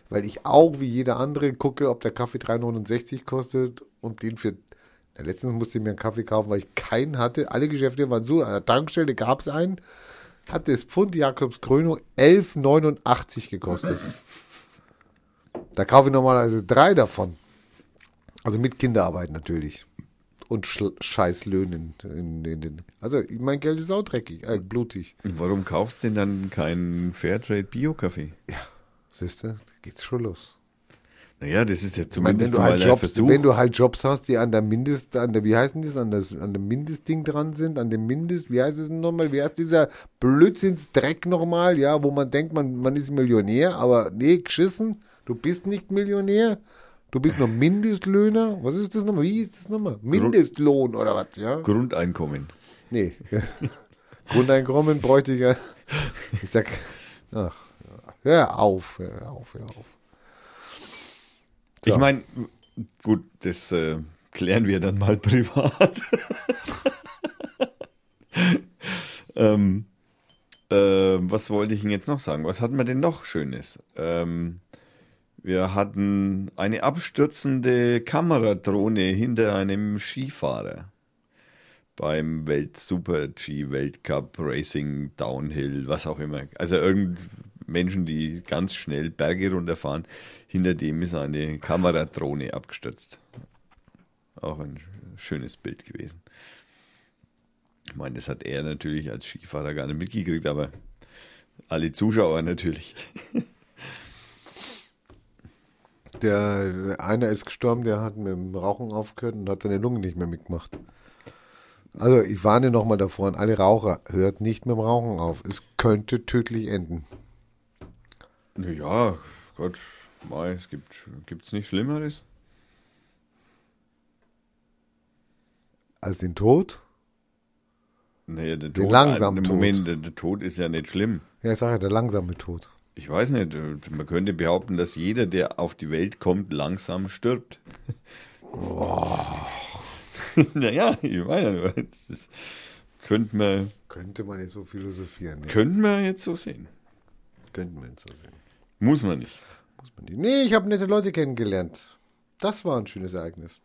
Weil ich auch wie jeder andere gucke, ob der Kaffee 3,69 kostet und den für. Ja, letztens musste ich mir einen Kaffee kaufen, weil ich keinen hatte. Alle Geschäfte waren so. An der Tankstelle gab es einen. Hat das Pfund Jakobs Krönung 11,89 gekostet. Da kaufe ich normalerweise drei davon. Also mit Kinderarbeit natürlich. Und Scheißlöhnen. In, in, in, also mein Geld ist auch dreckig, äh, blutig. Warum kaufst du denn dann keinen Fairtrade Bio-Kaffee? Ja, siehst du, da geht's schon los. Naja, das ist ja zumindest meine, wenn, du halt Jobs, wenn du halt Jobs hast, die an der Mindest, an der, wie heißen das, an, das, an dem Mindestding dran sind, an dem Mindest, wie heißt es nochmal, wie heißt dieser Blödsinnsdreck nochmal, ja, wo man denkt, man, man ist Millionär, aber nee, geschissen, du bist nicht Millionär, du bist noch Mindestlöhner, was ist das nochmal, wie ist das nochmal, Mindestlohn oder was, ja? Grundeinkommen. Nee, Grundeinkommen bräuchte ich ja, ich sag, ach, hör auf, hör auf, hör auf. So. Ich meine, gut, das äh, klären wir dann mal privat. ähm, äh, was wollte ich Ihnen jetzt noch sagen? Was hatten wir denn noch Schönes? Ähm, wir hatten eine abstürzende Kameradrohne hinter einem Skifahrer beim Welt Super G Weltcup Racing Downhill, was auch immer. Also irgend Menschen, die ganz schnell Berge runterfahren. Hinter dem ist eine Kameradrohne abgestürzt. Auch ein schönes Bild gewesen. Ich meine, das hat er natürlich als Skifahrer gar nicht mitgekriegt, aber alle Zuschauer natürlich. Der einer ist gestorben, der hat mit dem Rauchen aufgehört und hat seine Lungen nicht mehr mitgemacht. Also ich warne nochmal davor an alle Raucher, hört nicht mit dem Rauchen auf. Es könnte tödlich enden. Ja, Gott, mal, es gibt gibt's nicht Schlimmeres. Als den Tod? Naja, der den Tod, langsamen Tod. Moment, der, der, Tod ist ja nicht schlimm. Ja, ich sage ja, der langsame Tod. Ich weiß nicht, man könnte behaupten, dass jeder, der auf die Welt kommt, langsam stirbt. Boah. naja, ich meine, das könnte man. Könnte man jetzt so philosophieren. Ja. Könnten wir jetzt so sehen. Könnten wir jetzt so sehen. Muss man nicht. Muss man nicht. Nee, ich habe nette Leute kennengelernt. Das war ein schönes Ereignis.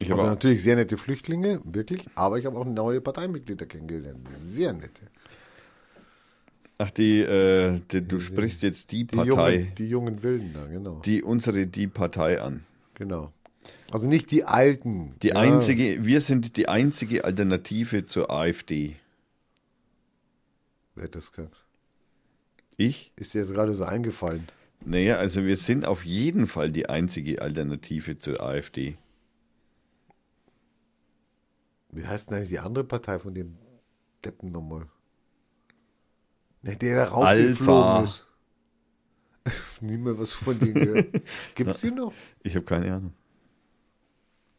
Ich also natürlich sehr nette Flüchtlinge, wirklich, aber ich habe auch neue Parteimitglieder kennengelernt. Sehr nette. Ach, die, äh, die du die, sprichst jetzt die, die Partei. Jungen, die jungen Wilden da, genau. Die unsere die Partei an. Genau. Also nicht die alten. Die ja. einzige, wir sind die einzige Alternative zur AfD. Wer hat das gesagt? Ich? Ist dir jetzt gerade so eingefallen? Naja, also wir sind auf jeden Fall die einzige Alternative zur AfD. Wie heißt denn eigentlich die andere Partei von dem Deppen nochmal? Ne, der da rausgeflogen Alpha. ist. Nie mehr was von denen gehört. Gibt es die noch? Ich habe keine Ahnung.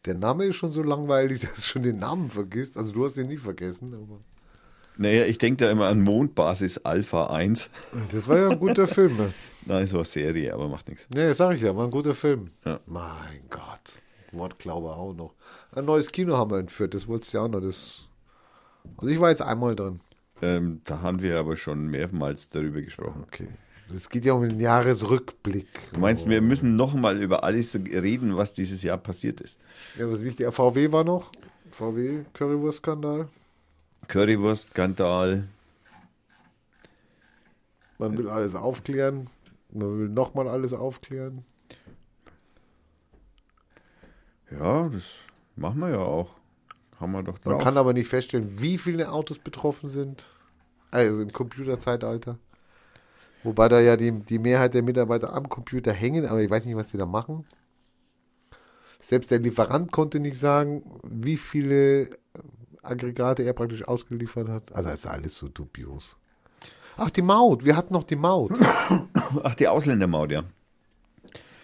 Der Name ist schon so langweilig, dass du schon den Namen vergisst. Also du hast ihn nie vergessen, aber. Naja, ich denke da immer an Mondbasis Alpha 1. Das war ja ein guter Film. Ne? Nein, es war Serie, aber macht nichts. Nee, sag ich ja, war ein guter Film. Ja. Mein Gott. Wortglaube auch noch. Ein neues Kino haben wir entführt, das wolltest du ja auch noch. Das also ich war jetzt einmal drin. Ähm, da haben wir aber schon mehrmals darüber gesprochen. Okay. Es geht ja um den Jahresrückblick. Du meinst, wir müssen nochmal über alles reden, was dieses Jahr passiert ist. Ja, was wichtig, VW war noch. VW, Currywurst-Skandal. Currywurst-Skandal. Man will alles aufklären. Man will nochmal alles aufklären. Ja, das machen wir ja auch. Haben wir doch drauf. Man kann aber nicht feststellen, wie viele Autos betroffen sind. Also im Computerzeitalter. Wobei da ja die, die Mehrheit der Mitarbeiter am Computer hängen, aber ich weiß nicht, was die da machen. Selbst der Lieferant konnte nicht sagen, wie viele Aggregate er praktisch ausgeliefert hat. Also ist alles so dubios. Ach, die Maut. Wir hatten noch die Maut. Ach, die Ausländermaut, ja.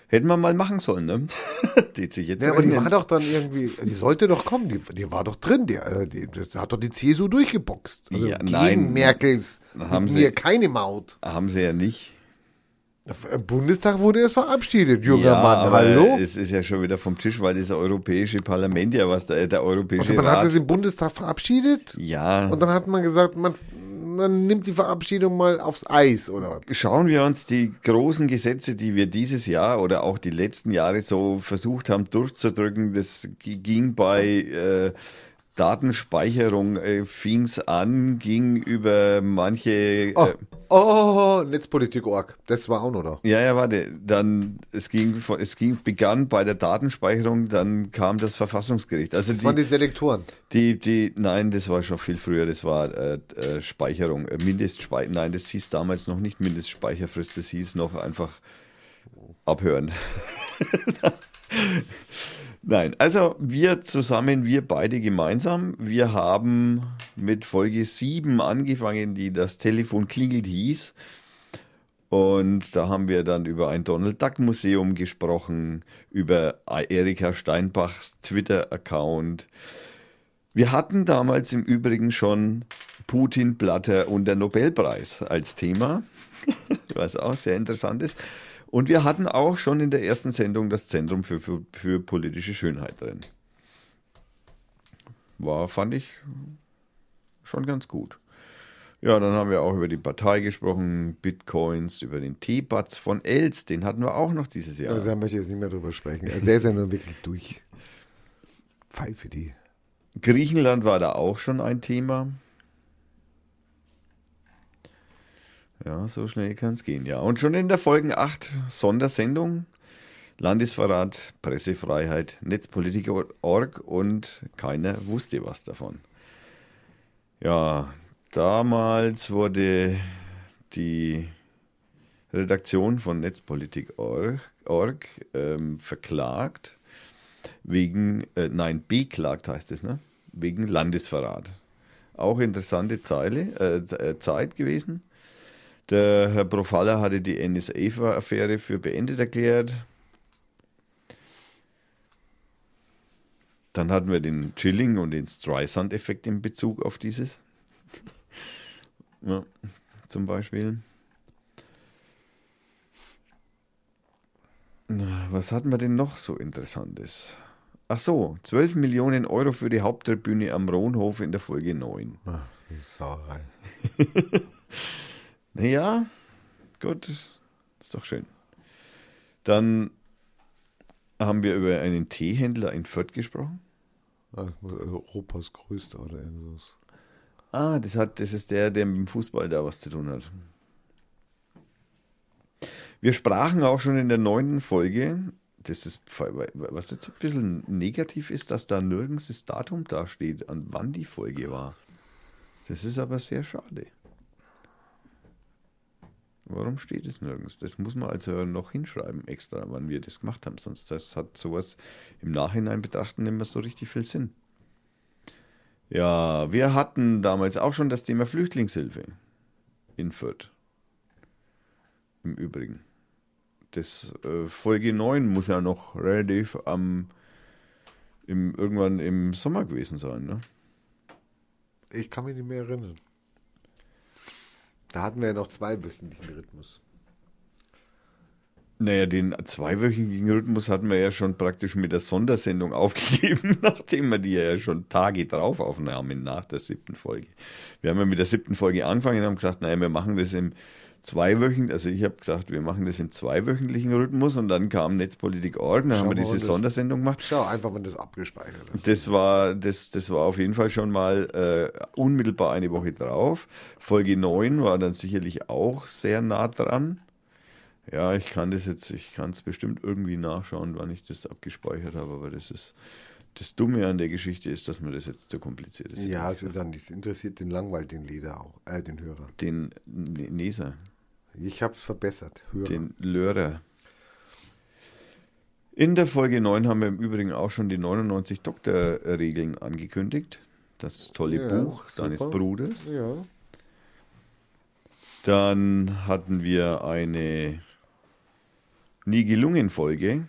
Hätten wir mal machen sollen, ne? die sich jetzt Ja, aber die war doch dann irgendwie, die sollte doch kommen, die, die war doch drin, die, äh, die, das hat doch die CSU durchgeboxt. Also Ja, gegen nein. Merkels, Haben sie- mir keine Maut. Haben sie ja nicht. Im Bundestag wurde es verabschiedet, junger ja, Mann, hallo? Es ist ja schon wieder vom Tisch, weil das Europäische Parlament ja was, der, der Europäische Also man hat Rat. es im Bundestag verabschiedet ja, und dann hat man gesagt, man, man nimmt die Verabschiedung mal aufs Eis, oder was? schauen wir uns die großen Gesetze, die wir dieses Jahr oder auch die letzten Jahre so versucht haben durchzudrücken, das ging bei äh, Datenspeicherung, äh, fing's an, ging über manche... Oh, Äh, oh, Netzpolitik.org, das war auch noch da. ja, ja, warte. Dann es ging, es ging, begann bei der Datenspeicherung, dann kam das Verfassungsgericht. Also Das waren die, die Selektoren. die, die, nein, das war schon viel früher. Das war äh, äh, Speicherung, äh, Mindestspeicher. Nein, das hieß damals noch nicht Mindestspeicherfrist. Das hieß noch einfach abhören. Nein, also wir zusammen, wir beide gemeinsam, wir haben mit Folge 7 angefangen, die das Telefon klingelt hieß. Und da haben wir dann über ein Donald Duck Museum gesprochen, über Erika Steinbachs Twitter-Account. Wir hatten damals im Übrigen schon Putin, Blatter und der Nobelpreis als Thema, was auch sehr interessant ist. Und wir hatten auch schon in der ersten Sendung das Zentrum für, für, für politische Schönheit drin. War, fand ich schon ganz gut. Ja, dann haben wir auch über die Partei gesprochen, Bitcoins, über den Teebatz von Els, den hatten wir auch noch dieses Jahr. Also da möchte ich jetzt nicht mehr drüber sprechen. Also der ist ja nun wirklich durch. Pfeife die. Griechenland war da auch schon ein Thema. Ja, so schnell kann es gehen, ja. Und schon in der Folge 8 Sondersendung, Landesverrat, Pressefreiheit, Netzpolitik.org und keiner wusste was davon. Ja, damals wurde die Redaktion von Netzpolitik.org org, ähm, verklagt wegen, äh, nein, beklagt heißt es, ne? Wegen Landesverrat. Auch interessante Zeile, äh, äh, Zeit gewesen. Der Herr Profaller hatte die NSA-Affäre für beendet erklärt. Dann hatten wir den Chilling und den Streisand-Effekt in Bezug auf dieses. ja, zum Beispiel. Was hatten wir denn noch so Interessantes? Ach so, 12 Millionen Euro für die Haupttribüne am Rohnhof in der Folge 9. Ach, Sauerei. Naja, gut, ist doch schön. Dann haben wir über einen Teehändler in Fürth gesprochen. Europas größter oder irgendwas. Ah, das, hat, das ist der, der mit dem Fußball da was zu tun hat. Wir sprachen auch schon in der neunten Folge, das ist, was jetzt ein bisschen negativ ist, dass da nirgends das Datum da steht, an wann die Folge war. Das ist aber sehr schade. Warum steht es nirgends? Das muss man als Hörer noch hinschreiben, extra, wann wir das gemacht haben. Sonst das hat sowas im Nachhinein betrachten nicht mehr so richtig viel Sinn. Ja, wir hatten damals auch schon das Thema Flüchtlingshilfe in Fürth. Im Übrigen. Das äh, Folge 9 muss ja noch relativ am im, irgendwann im Sommer gewesen sein, ne? Ich kann mich nicht mehr erinnern. Da hatten wir ja noch zwei wöchentlichen Rhythmus. Naja, den zweiwöchigen Rhythmus hatten wir ja schon praktisch mit der Sondersendung aufgegeben, nachdem wir die ja schon Tage drauf aufnahmen nach der siebten Folge. Wir haben ja mit der siebten Folge angefangen und haben gesagt, naja, wir machen das im zweiwöchentlichen, also ich habe gesagt, wir machen das im zweiwöchentlichen Rhythmus und dann kam Netzpolitik.org, dann haben wir diese Sondersendung gemacht. Schau einfach, wenn das abgespeichert ist. Das war, das, das war auf jeden Fall schon mal äh, unmittelbar eine Woche drauf. Folge 9 war dann sicherlich auch sehr nah dran. Ja, ich kann das jetzt, ich kann es bestimmt irgendwie nachschauen, wann ich das abgespeichert habe, aber das ist das Dumme an der Geschichte ist, dass mir das jetzt zu kompliziert ist. Ja, es ist dann nicht. Interessiert den langweilt den Leder auch, äh, den Hörer. Den Leser, Ich habe es verbessert. Hörer. den Lörer. In der Folge 9 haben wir im Übrigen auch schon die 99 Doktorregeln angekündigt. Das tolle Ja, Buch super. deines Bruders. Ja. Dann hatten wir eine nie gelungen Folge.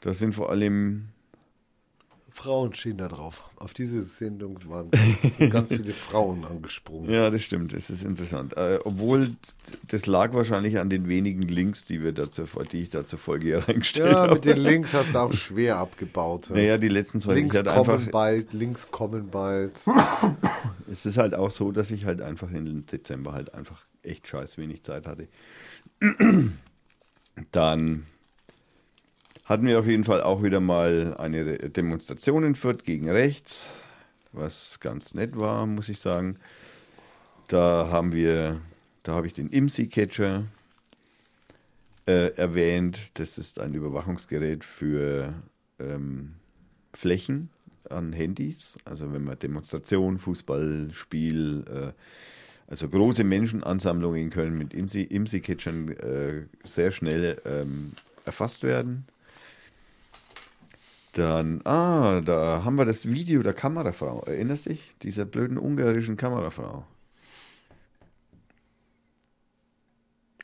Da sind vor allem Frauen stehen da drauf. Auf diese Sendung waren ganz, ganz viele Frauen angesprungen. Ja, das stimmt. Das ist interessant. Äh, obwohl, das lag wahrscheinlich an den wenigen Links, die, wir dazu, die ich da zur Folge reingestellt Ja, habe. mit den Links hast du auch schwer abgebaut. Naja, die letzten zwei Links hatte kommen einfach, bald, Links kommen bald. Es ist halt auch so, dass ich halt einfach im Dezember halt einfach echt scheiß wenig Zeit hatte. Dann hatten wir auf jeden Fall auch wieder mal eine Demonstration in Fürth gegen rechts, was ganz nett war, muss ich sagen. Da haben wir, da habe ich den IMSI-Catcher äh, erwähnt. Das ist ein Überwachungsgerät für ähm, Flächen an Handys. Also wenn man Demonstration, Fußballspiel, äh, also große Menschenansammlungen können mit IMSI- IMSI-Catchern äh, sehr schnell ähm, erfasst werden. Dann, ah, da haben wir das Video der Kamerafrau. Erinnerst dich? Dieser blöden ungarischen Kamerafrau.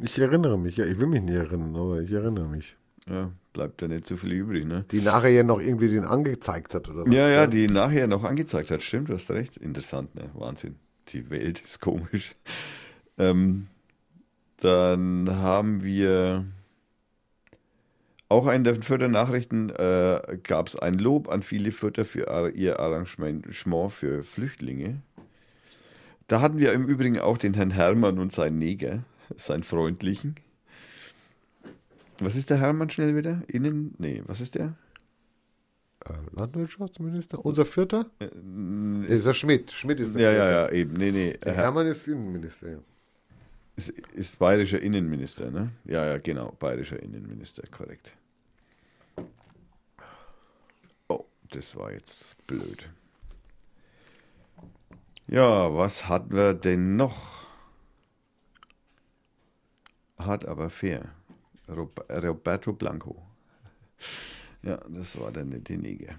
Ich erinnere mich, ja, ich will mich nicht erinnern, aber ich erinnere mich. Ja, bleibt da nicht so viel übrig, ne? Die nachher ja noch irgendwie den angezeigt hat, oder was? Ja, ja, die nachher noch angezeigt hat. Stimmt, du hast recht. Interessant, ne? Wahnsinn. Die Welt ist komisch. Ähm, dann haben wir auch in den Fürther Nachrichten äh, gab es ein Lob an viele Fürther für ihr Arrangement für Flüchtlinge. Da hatten wir im Übrigen auch den Herrn Hermann und seinen Neger, seinen freundlichen. Was ist der Hermann schnell wieder? Innen? Nee, was ist der? Äh, Landwirtschaftsminister? Unser Vierter? Äh, Ist der Schmidt. Schmidt ist der Ja, Vierter. ja, ja, eben. Nee, nee. Der Herr Hermann ist Innenminister, ja. ist, ist bayerischer Innenminister, ne? Ja, ja, genau. Bayerischer Innenminister, korrekt. Oh, das war jetzt blöd. Ja, was hatten wir denn noch? Hart aber fair. Rob- Roberto Blanco. Ja, das war der nette Neger.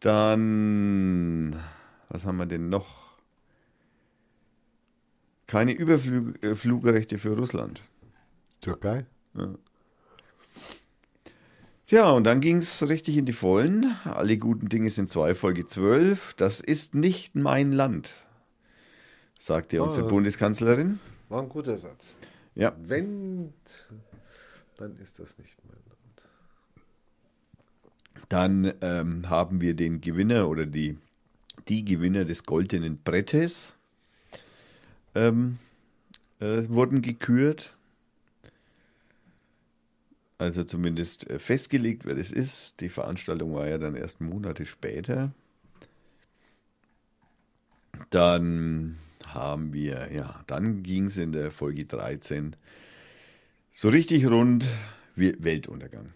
Dann, was haben wir denn noch? Keine Überflugrechte für Russland. Türkei? Ja, und dann ging es richtig in die Vollen. Alle guten Dinge sind zwei, Folge 12. Das ist nicht mein Land, sagte unsere Ah. Bundeskanzlerin. War ein guter Satz. Ja, Wenn, dann ist das nicht mein Land. dann ähm, haben wir den Gewinner oder die, die Gewinner des goldenen Brettes ähm, äh, wurden gekürt. Also zumindest äh, festgelegt, wer das ist. Die Veranstaltung war ja dann erst Monate später. Dann haben wir, ja, dann ging es in der Folge 13 so richtig rund wie Weltuntergang.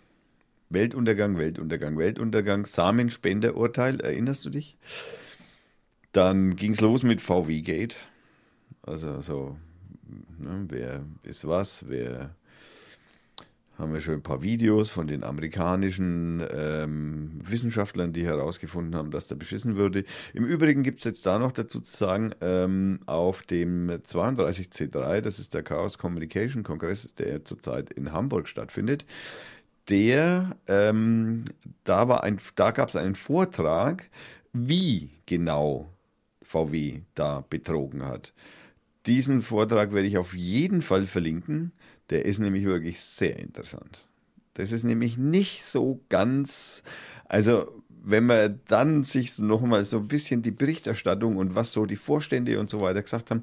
Weltuntergang, Weltuntergang, Weltuntergang, Samenspenderurteil, erinnerst du dich? Dann ging es los mit VW Gate. Also so, ne, wer ist was, wer haben wir schon ein paar Videos von den amerikanischen ähm, Wissenschaftlern, die herausgefunden haben, dass da beschissen würde. Im Übrigen gibt es jetzt da noch dazu zu sagen, ähm, auf dem 32C3, das ist der Chaos Communication Kongress, der zurzeit in Hamburg stattfindet, der, ähm, da, da gab es einen Vortrag, wie genau VW da betrogen hat. Diesen Vortrag werde ich auf jeden Fall verlinken. Der ist nämlich wirklich sehr interessant. Das ist nämlich nicht so ganz, also wenn man dann sich nochmal so ein bisschen die Berichterstattung und was so die Vorstände und so weiter gesagt haben,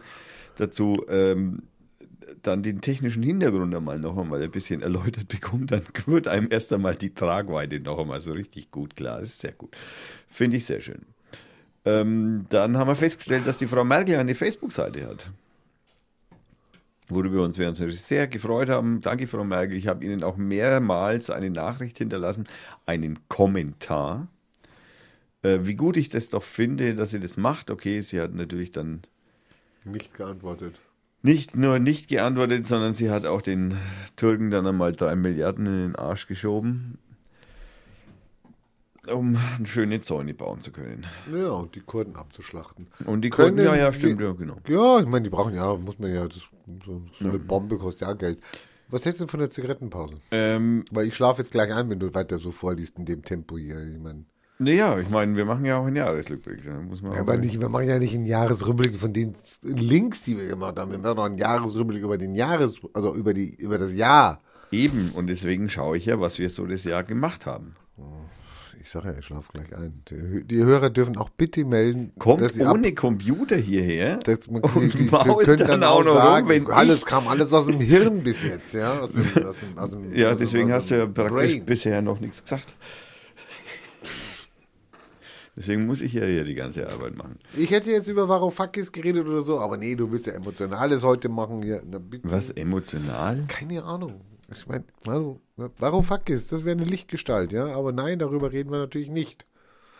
dazu ähm, dann den technischen Hintergrund einmal noch einmal ein bisschen erläutert bekommt, dann wird einem erst einmal die Tragweite noch einmal so richtig gut klar. Das ist sehr gut. Finde ich sehr schön. Ähm, dann haben wir festgestellt, dass die Frau Merkel eine Facebook-Seite hat. Worüber wir uns, wir uns natürlich sehr gefreut haben. Danke, Frau Merkel. Ich habe Ihnen auch mehrmals eine Nachricht hinterlassen, einen Kommentar. Äh, wie gut ich das doch finde, dass sie das macht. Okay, sie hat natürlich dann Nicht geantwortet. nicht nur nicht geantwortet, sondern sie hat auch den Türken dann einmal drei Milliarden in den Arsch geschoben, um schöne Zäune bauen zu können. Ja, und die Kurden abzuschlachten. Und die Können Kurden, ja, ja, stimmt, ja, genau. Ja, ich meine, die brauchen ja, muss man ja, das So, eine Bombe kostet ja Geld. Was hältst du von der Zigarettenpause? Ähm, Weil ich schlafe jetzt gleich ein, wenn du weiter so vorliest in dem Tempo hier. Ich meine, naja, ich meine, wir machen ja auch einen Jahresrückblick. Da muss man ja, aber nicht, wir machen ja nicht einen Jahresrückblick von den Links, die wir gemacht haben. Wir machen noch einen Jahresrückblick über den Jahres, also über die, über das Jahr. Eben, und deswegen schaue ich ja, was wir so das Jahr gemacht haben. Ich sage ja, ich schlafe gleich ein. Die, die Hörer dürfen auch bitte melden, Kommt dass sie ohne Computer hierher. Das, man, Und die, die mault können dann dann auch auch noch rum, sagen, wenn alles kam alles aus dem Hirn bis jetzt, ja. Aus dem, aus dem, aus dem, Ja, deswegen hast du ja praktisch Brain. bisher noch nichts gesagt. Deswegen muss ich ja hier die ganze Arbeit machen. Ich hätte jetzt über Varoufakis geredet oder so, aber nee, du willst ja Emotionales heute machen bitte. Was emotional? Keine Ahnung. Ich meine, hallo, Varoufakis, das wäre eine Lichtgestalt, ja. Aber nein, darüber reden wir natürlich nicht.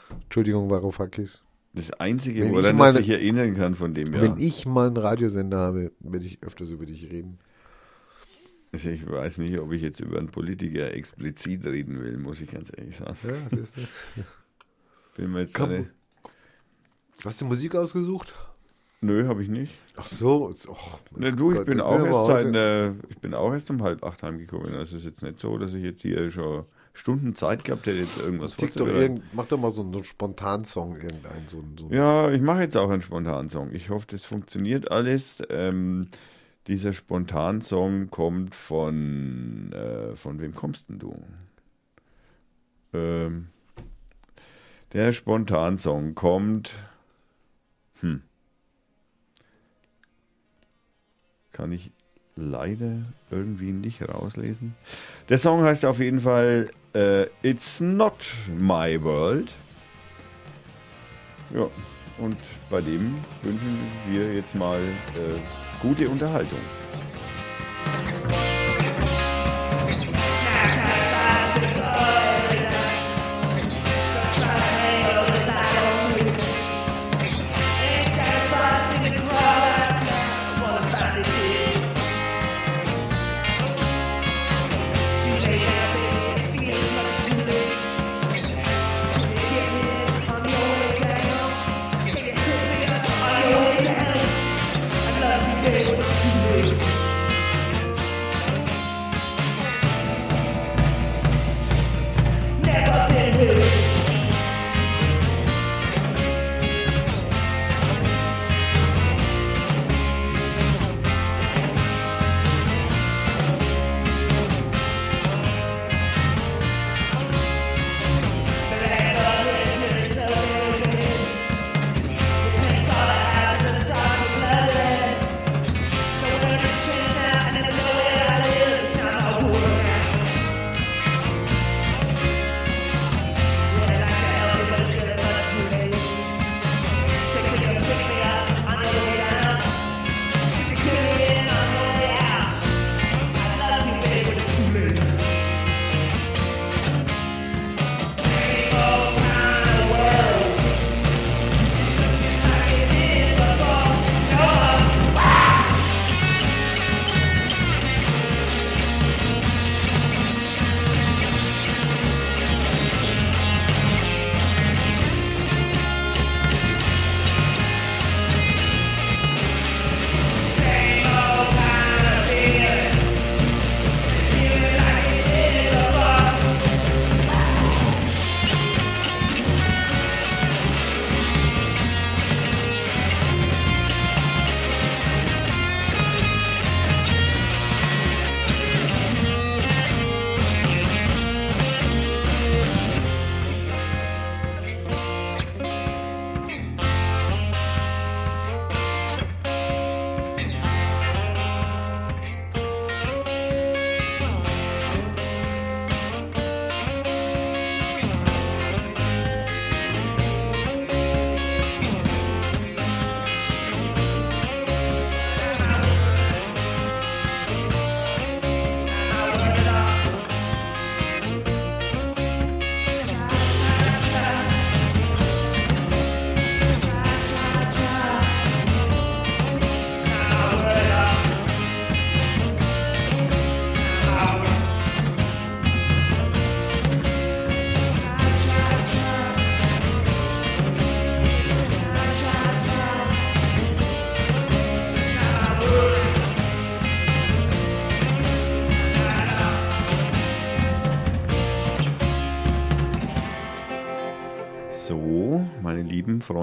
Entschuldigung, Varoufakis. Das Einzige, Wenn ich woran ich sich erinnern kann von dem Jahr. Wenn ich mal einen Radiosender habe, werde ich öfters über dich reden. Also ich weiß nicht, ob ich jetzt über einen Politiker explizit reden will, muss ich ganz ehrlich sagen. Ja, siehst du. Bin mir jetzt Komm. eine, Hast du Musik ausgesucht? Nö, habe ich nicht. Ach so. Oh, Ne, du, ich Gott, bin auch erst seit, äh, ich bin auch erst um halb acht heimgekommen. Also es ist jetzt nicht so, dass ich jetzt hier schon Stunden Zeit gehabt hätte, jetzt irgendwas doch irgend, mach doch mal so einen, so einen Spontansong, irgendeinen. So, einen- so einen- Ja, ich mache jetzt auch einen Spontansong. Ich hoffe, das funktioniert alles. Ähm, dieser Spontansong kommt von, äh, von wem kommst denn du? Ähm, der Spontansong kommt, hm, kann ich leider irgendwie nicht rauslesen. Der Song heißt auf jeden Fall äh, It's Not My World. Ja, und bei dem wünschen wir jetzt mal äh, gute Unterhaltung.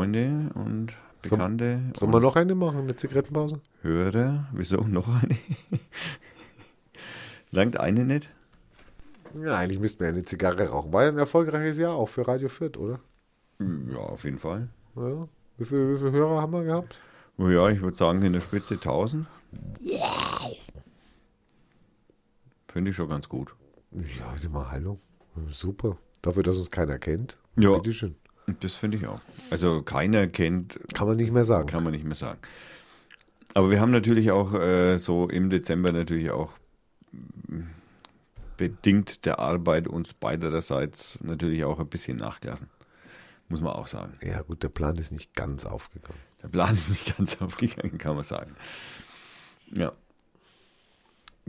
Freunde und Bekannte. Sollen wir noch eine machen, eine Zigarettenpause? Hörer, wieso noch eine? Langt eine nicht? Ja, eigentlich müssten wir eine Zigarre rauchen. War ja ein erfolgreiches Jahr auch für Radio Fürth, oder? Ja, auf jeden Fall. Ja. Wie viele, wie viele Hörer haben wir gehabt? Oh ja, ich würde sagen in der Spitze 1000. Finde ich schon ganz gut. Ja, mal Hallo. Super. Dafür, dass uns keiner kennt. Ja. Bitteschön. Das finde ich auch. Also keiner kennt, Kann man nicht mehr sagen. kann man nicht mehr sagen. Aber wir haben natürlich auch äh, so im Dezember natürlich auch mm, bedingt der Arbeit uns beiderseits natürlich auch ein bisschen nachgelassen. Muss man auch sagen. Ja, gut, der Plan ist nicht ganz aufgegangen. Der Plan ist nicht ganz aufgegangen, kann man sagen. Ja.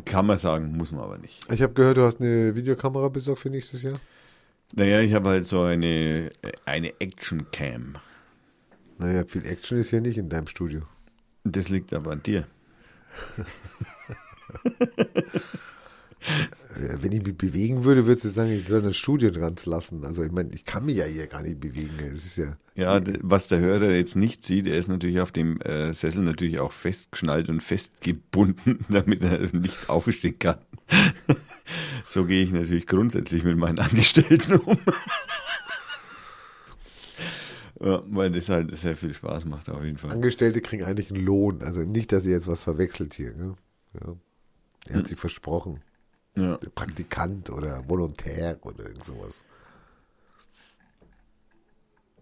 Kann man sagen, muss man aber nicht. Ich habe gehört, du hast eine Videokamera besorgt für nächstes Jahr. Naja, ich habe halt so eine, eine Action-Cam. Naja, viel Action ist hier nicht in deinem Studio. Das liegt aber an dir. Wenn ich mich bewegen würde, würdest du sagen, ich soll das Studio dran lassen. Also ich meine, ich kann mich ja hier gar nicht bewegen. Es ist ja. Ja, was der Hörer jetzt nicht sieht, er ist natürlich auf dem äh, Sessel natürlich auch festgeschnallt und festgebunden, damit er nicht aufstehen kann. So gehe ich natürlich grundsätzlich mit meinen Angestellten um. ja, weil das halt sehr viel Spaß macht auf jeden Fall. Angestellte kriegen eigentlich einen Lohn. Also nicht, dass ihr jetzt was verwechselt hier. Ne? Ja. Er hat sich versprochen. Ja. Praktikant oder Volontär oder irgend sowas.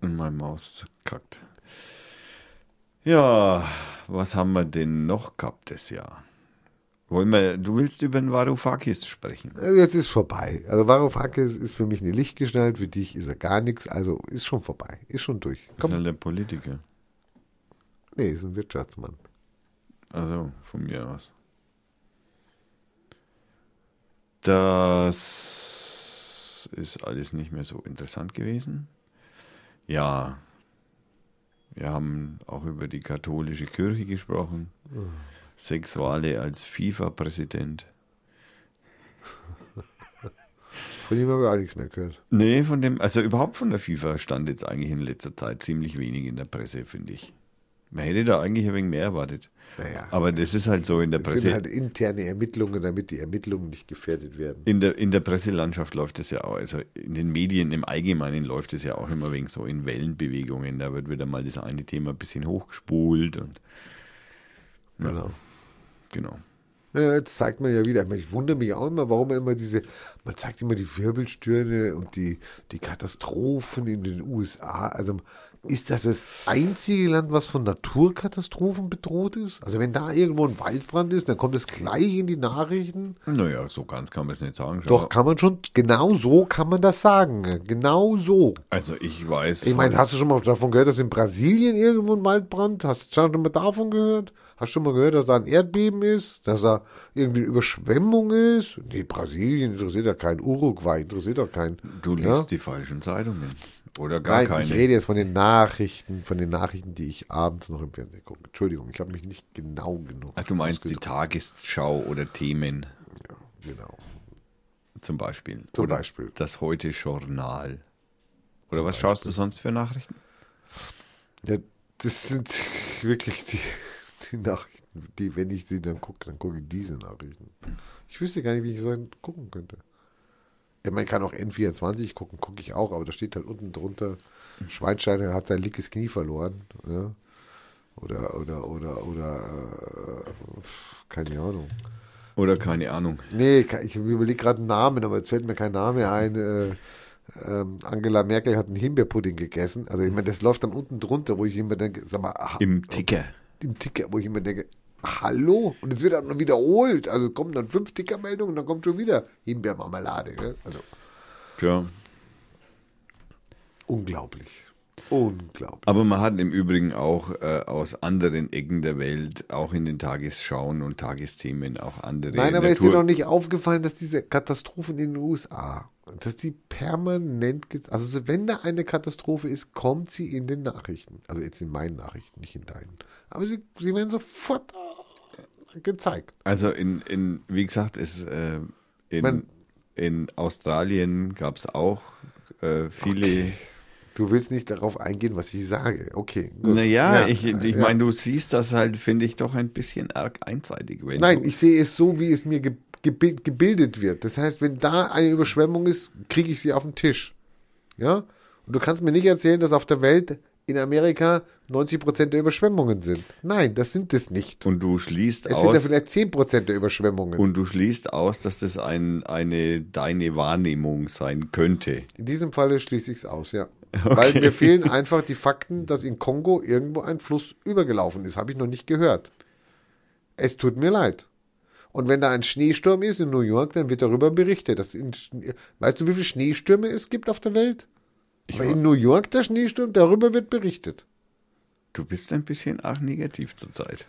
Und meine Maus kackt. Ja, was haben wir denn noch gehabt das Jahr? Wollen wir, du willst über den Varoufakis sprechen? Ja, Jetzt ist vorbei. Also Varoufakis ist für mich eine Lichtgestalt, für dich ist er gar nichts. Also ist schon vorbei. Ist schon durch. Das ist Komm. halt der Politiker. Nee, ist ein Wirtschaftsmann. Also von mir aus. Das ist alles nicht mehr so interessant gewesen. Ja, wir haben auch über die katholische Kirche gesprochen. Sexuale als FIFA-Präsident. Von ihm habe ich auch nichts mehr gehört. Nee, von dem, also überhaupt von der FIFA stand jetzt eigentlich in letzter Zeit ziemlich wenig in der Presse, finde ich. Man hätte da eigentlich ein wenig mehr erwartet. Naja. Aber das ist halt so in der Das sind Presse. halt interne Ermittlungen, damit die Ermittlungen nicht gefährdet werden. In der, in der Presselandschaft läuft es ja auch, also in den Medien im Allgemeinen läuft es ja auch immer wegen so in Wellenbewegungen. Da wird wieder mal das eine Thema ein bisschen hochgespult und ja, Genau. Genau. Ja, jetzt zeigt man ja wieder, ich wundere mich auch immer, warum man immer diese, man zeigt immer die Wirbelstürme und die, die Katastrophen in den USA. Also ist das das einzige Land, was von Naturkatastrophen bedroht ist? Also wenn da irgendwo ein Waldbrand ist, dann kommt es gleich in die Nachrichten. Naja, so ganz kann man es nicht sagen. Doch, kann man schon, genau so kann man das sagen. Genau so. Also ich weiß. Ich meine, hast du schon mal davon gehört, dass in Brasilien irgendwo ein Waldbrand? Hast du schon mal davon gehört? Hast du schon mal gehört, dass da ein Erdbeben ist? Dass da irgendwie eine Überschwemmung ist? Nee, Brasilien interessiert doch keinen. Uruguay interessiert doch keinen. du liest ja? die falschen Zeitungen. Oder gar Nein, keine. ich rede jetzt von den Nachrichten, von den Nachrichten, die ich abends noch im Fernsehen gucke. Entschuldigung, ich habe mich nicht genau genug. Ach, du meinst die. Tagesschau oder Themen Genau. zum Beispiel. Zum oder Beispiel. Das Heute-Journal. Oder was schaust du sonst für Nachrichten? Ja, das sind wirklich die, die Nachrichten, die, wenn ich sie dann gucke, dann gucke ich diese Nachrichten. Ich wüsste gar nicht, wie ich so einen gucken könnte. Ja, man kann auch N24 gucken, gucke ich auch, aber da steht halt unten drunter, Schweinsteiger hat sein linkes Knie verloren. Ja? Oder, oder, oder, oder, äh, keine Ahnung. Oder keine Ahnung. Nee, ich überlege gerade einen Namen, aber jetzt fällt mir kein Name ein. Äh, ähm, Angela Merkel hat einen Himbeerpudding gegessen. Also ich meine, das läuft dann unten drunter, wo ich immer denke, sag mal, ah, Im Ticker. Im Ticker, wo ich immer denke, hallo? Und es wird dann noch wiederholt. Also kommen dann fünf Tickermeldungen und dann kommt schon wieder Himbeermarmelade. Ne? Also Tja. unglaublich. Unglaublich. Aber man hat im Übrigen auch äh, aus anderen Ecken der Welt, auch in den Tagesschauen und Tagesthemen, auch andere Nein, aber ist dir Natur- doch nicht aufgefallen, dass diese Katastrophen in den USA, dass die permanent, also wenn da eine Katastrophe ist, kommt sie in den Nachrichten. Also jetzt in meinen Nachrichten, nicht in deinen. Aber sie, sie werden sofort äh, gezeigt. Also in, in wie gesagt, es, äh, in, Man- in Australien gab es auch äh, viele Du willst nicht darauf eingehen, was ich sage. Okay. Gut. Naja, ich, ich ja. meine, du siehst das halt, finde ich, doch ein bisschen arg einseitig. Nein, ich sehe es so, wie es mir ge gebi- gebildet wird. Das heißt, wenn da eine Überschwemmung ist, kriege ich sie auf den Tisch. Ja? Und du kannst mir nicht erzählen, dass auf der Welt in Amerika 90% der Überschwemmungen sind. Nein, das sind es nicht. und du schließt Es sind ja aus, vielleicht 10% der Überschwemmungen. und du schließt aus, dass das ein, eine deine Wahrnehmung sein könnte. In diesem Falle schließe ich es aus, ja. Weil mir fehlen einfach die Fakten, dass in Kongo irgendwo ein Fluss übergelaufen ist. Habe ich noch nicht gehört. Es tut mir leid. Und wenn da ein Schneesturm ist in New York, dann wird darüber berichtet. Dass in, weißt du, wie viele Schneestürme es gibt auf der Welt? Aber in New York der Schneesturm, darüber wird berichtet. Du bist ein bisschen arg negativ zurzeit.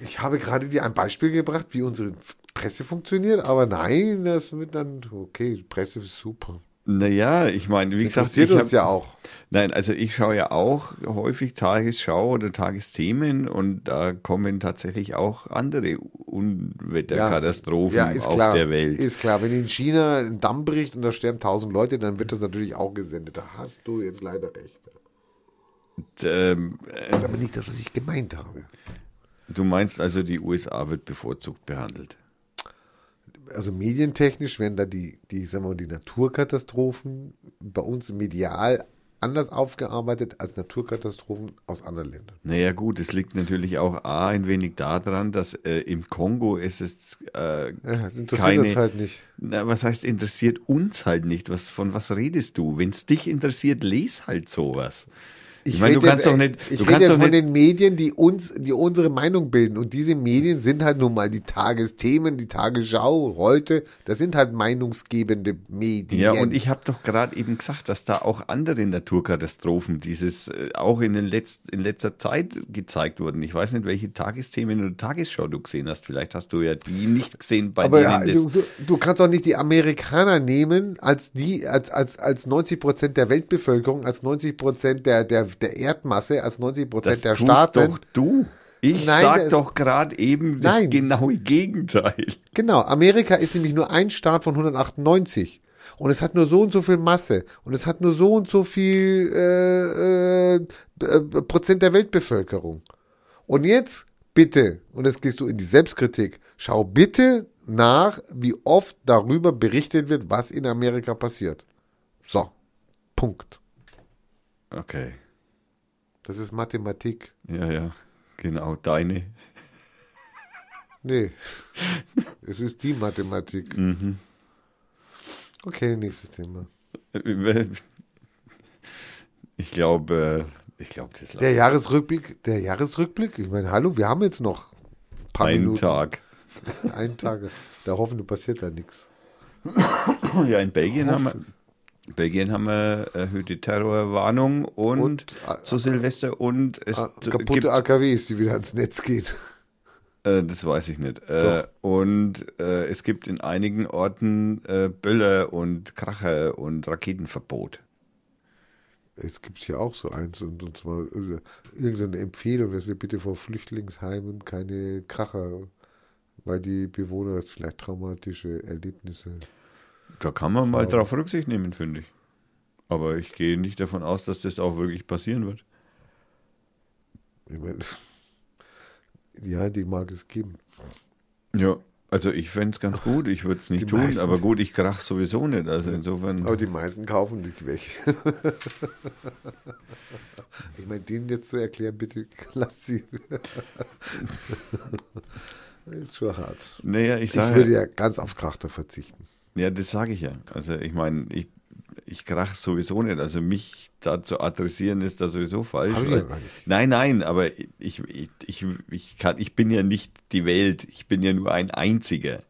Ich habe gerade dir ein Beispiel gebracht, wie unsere Presse funktioniert, aber nein, das wird dann, okay, Presse ist super. Naja, ich meine, wie Das gesagt, interessiert ich uns hab, ja auch. Nein, also ich schaue ja auch häufig Tagesschau oder Tagesthemen und da kommen tatsächlich auch andere Unwetterkatastrophen Ja, ist auf klar. der Welt. Ist klar, wenn in China ein Damm bricht und da sterben tausend Leute, dann wird das natürlich auch gesendet. Da hast du jetzt leider recht. ähm, Das ist aber nicht das, was ich gemeint habe. du meinst also, die USA wird bevorzugt behandelt? Also medientechnisch werden da die, die, sagen wir mal, die Naturkatastrophen bei uns medial anders aufgearbeitet als Naturkatastrophen aus anderen Ländern. Naja gut, es liegt natürlich auch A, ein wenig daran, dass äh, im Kongo ist es äh, Ja, interessiert keine... uns halt nicht. Na, was heißt interessiert uns halt nicht? Was, von was redest du? Wenn es dich interessiert, les halt sowas. Ich, meine, du rede kannst jetzt, doch nicht... Ich rede jetzt von den Medien, die uns, die unsere Meinung bilden. Und diese Medien sind halt nun mal die Tagesthemen, die Tagesschau, heute. Das sind halt meinungsgebende Medien. Ja, und ich habe doch gerade eben gesagt, dass da auch andere Naturkatastrophen dieses äh, auch in, den letzt, in letzter Zeit gezeigt wurden. Ich weiß nicht, welche Tagesthemen oder Tagesschau du gesehen hast. Vielleicht hast du ja die nicht gesehen, bei Aber denen ja, du, du, du kannst doch nicht die Amerikaner nehmen als die, als, als, als 90 Prozent der Weltbevölkerung, als 90 Prozent der, der, der Erdmasse, als 90 das Prozent der Staaten. doch du. Ich Nein, sag das- doch gerade eben das Nein. genaue Gegenteil. Genau, Amerika ist nämlich nur ein Staat von 198. Und es hat nur so und so viel Masse. Und es hat nur so und so viel äh, äh, äh, Prozent der Weltbevölkerung. Und jetzt bitte, und jetzt gehst du in die Selbstkritik, schau bitte nach, wie oft darüber berichtet wird, was in Amerika passiert. So, Punkt. Okay. Das ist Mathematik. Ja, ja. Genau, deine. Nee, es ist die Mathematik. Mhm. Okay, nächstes Thema. Ich glaube, ich glaube, das Der Jahresrückblick, der Jahresrückblick, ich meine, hallo, wir haben jetzt noch ein paar einen Minuten. Tag. Einen Tag. Da hoffen, passiert da nichts. Ja, in Belgien haben wir, Belgien haben wir erhöhte Terrorwarnung und, Und, äh, zu Silvester und es gibt, Kaputte AKWs, die wieder ans Netz gehen. äh, das weiß ich nicht. Äh, und äh, es gibt in einigen Orten äh, Böller und Kracher und Raketenverbot. Jetzt gibt es hier auch so eins und, und zwar äh, irgendeine Empfehlung, dass wir bitte vor Flüchtlingsheimen keine Kracher, weil die Bewohner vielleicht traumatische Erlebnisse. Da kann man mal drauf Rücksicht nehmen, finde ich. Aber ich gehe nicht davon aus, dass das auch wirklich passieren wird. Ich meine, ja, die mag es geben. Ja, also ich fände es ganz gut. Ich würde es nicht Die tun, meisten- aber gut, ich krach sowieso nicht. Also insofern. Aber die meisten kaufen dich weg. ich meine, denen jetzt zu erklären, bitte lass sie. ist schon hart. naja, ich Ich sage. würde ja ganz auf Krachter verzichten. Ja, das sage ich ja. Also ich meine, ich, ich krach sowieso nicht. Also mich da zu adressieren ist da sowieso falsch. Hab ich ja gar nicht. Nein, nein, aber ich, ich, ich, ich, kann, ich bin ja nicht die Welt. Ich bin ja nur ein Einziger.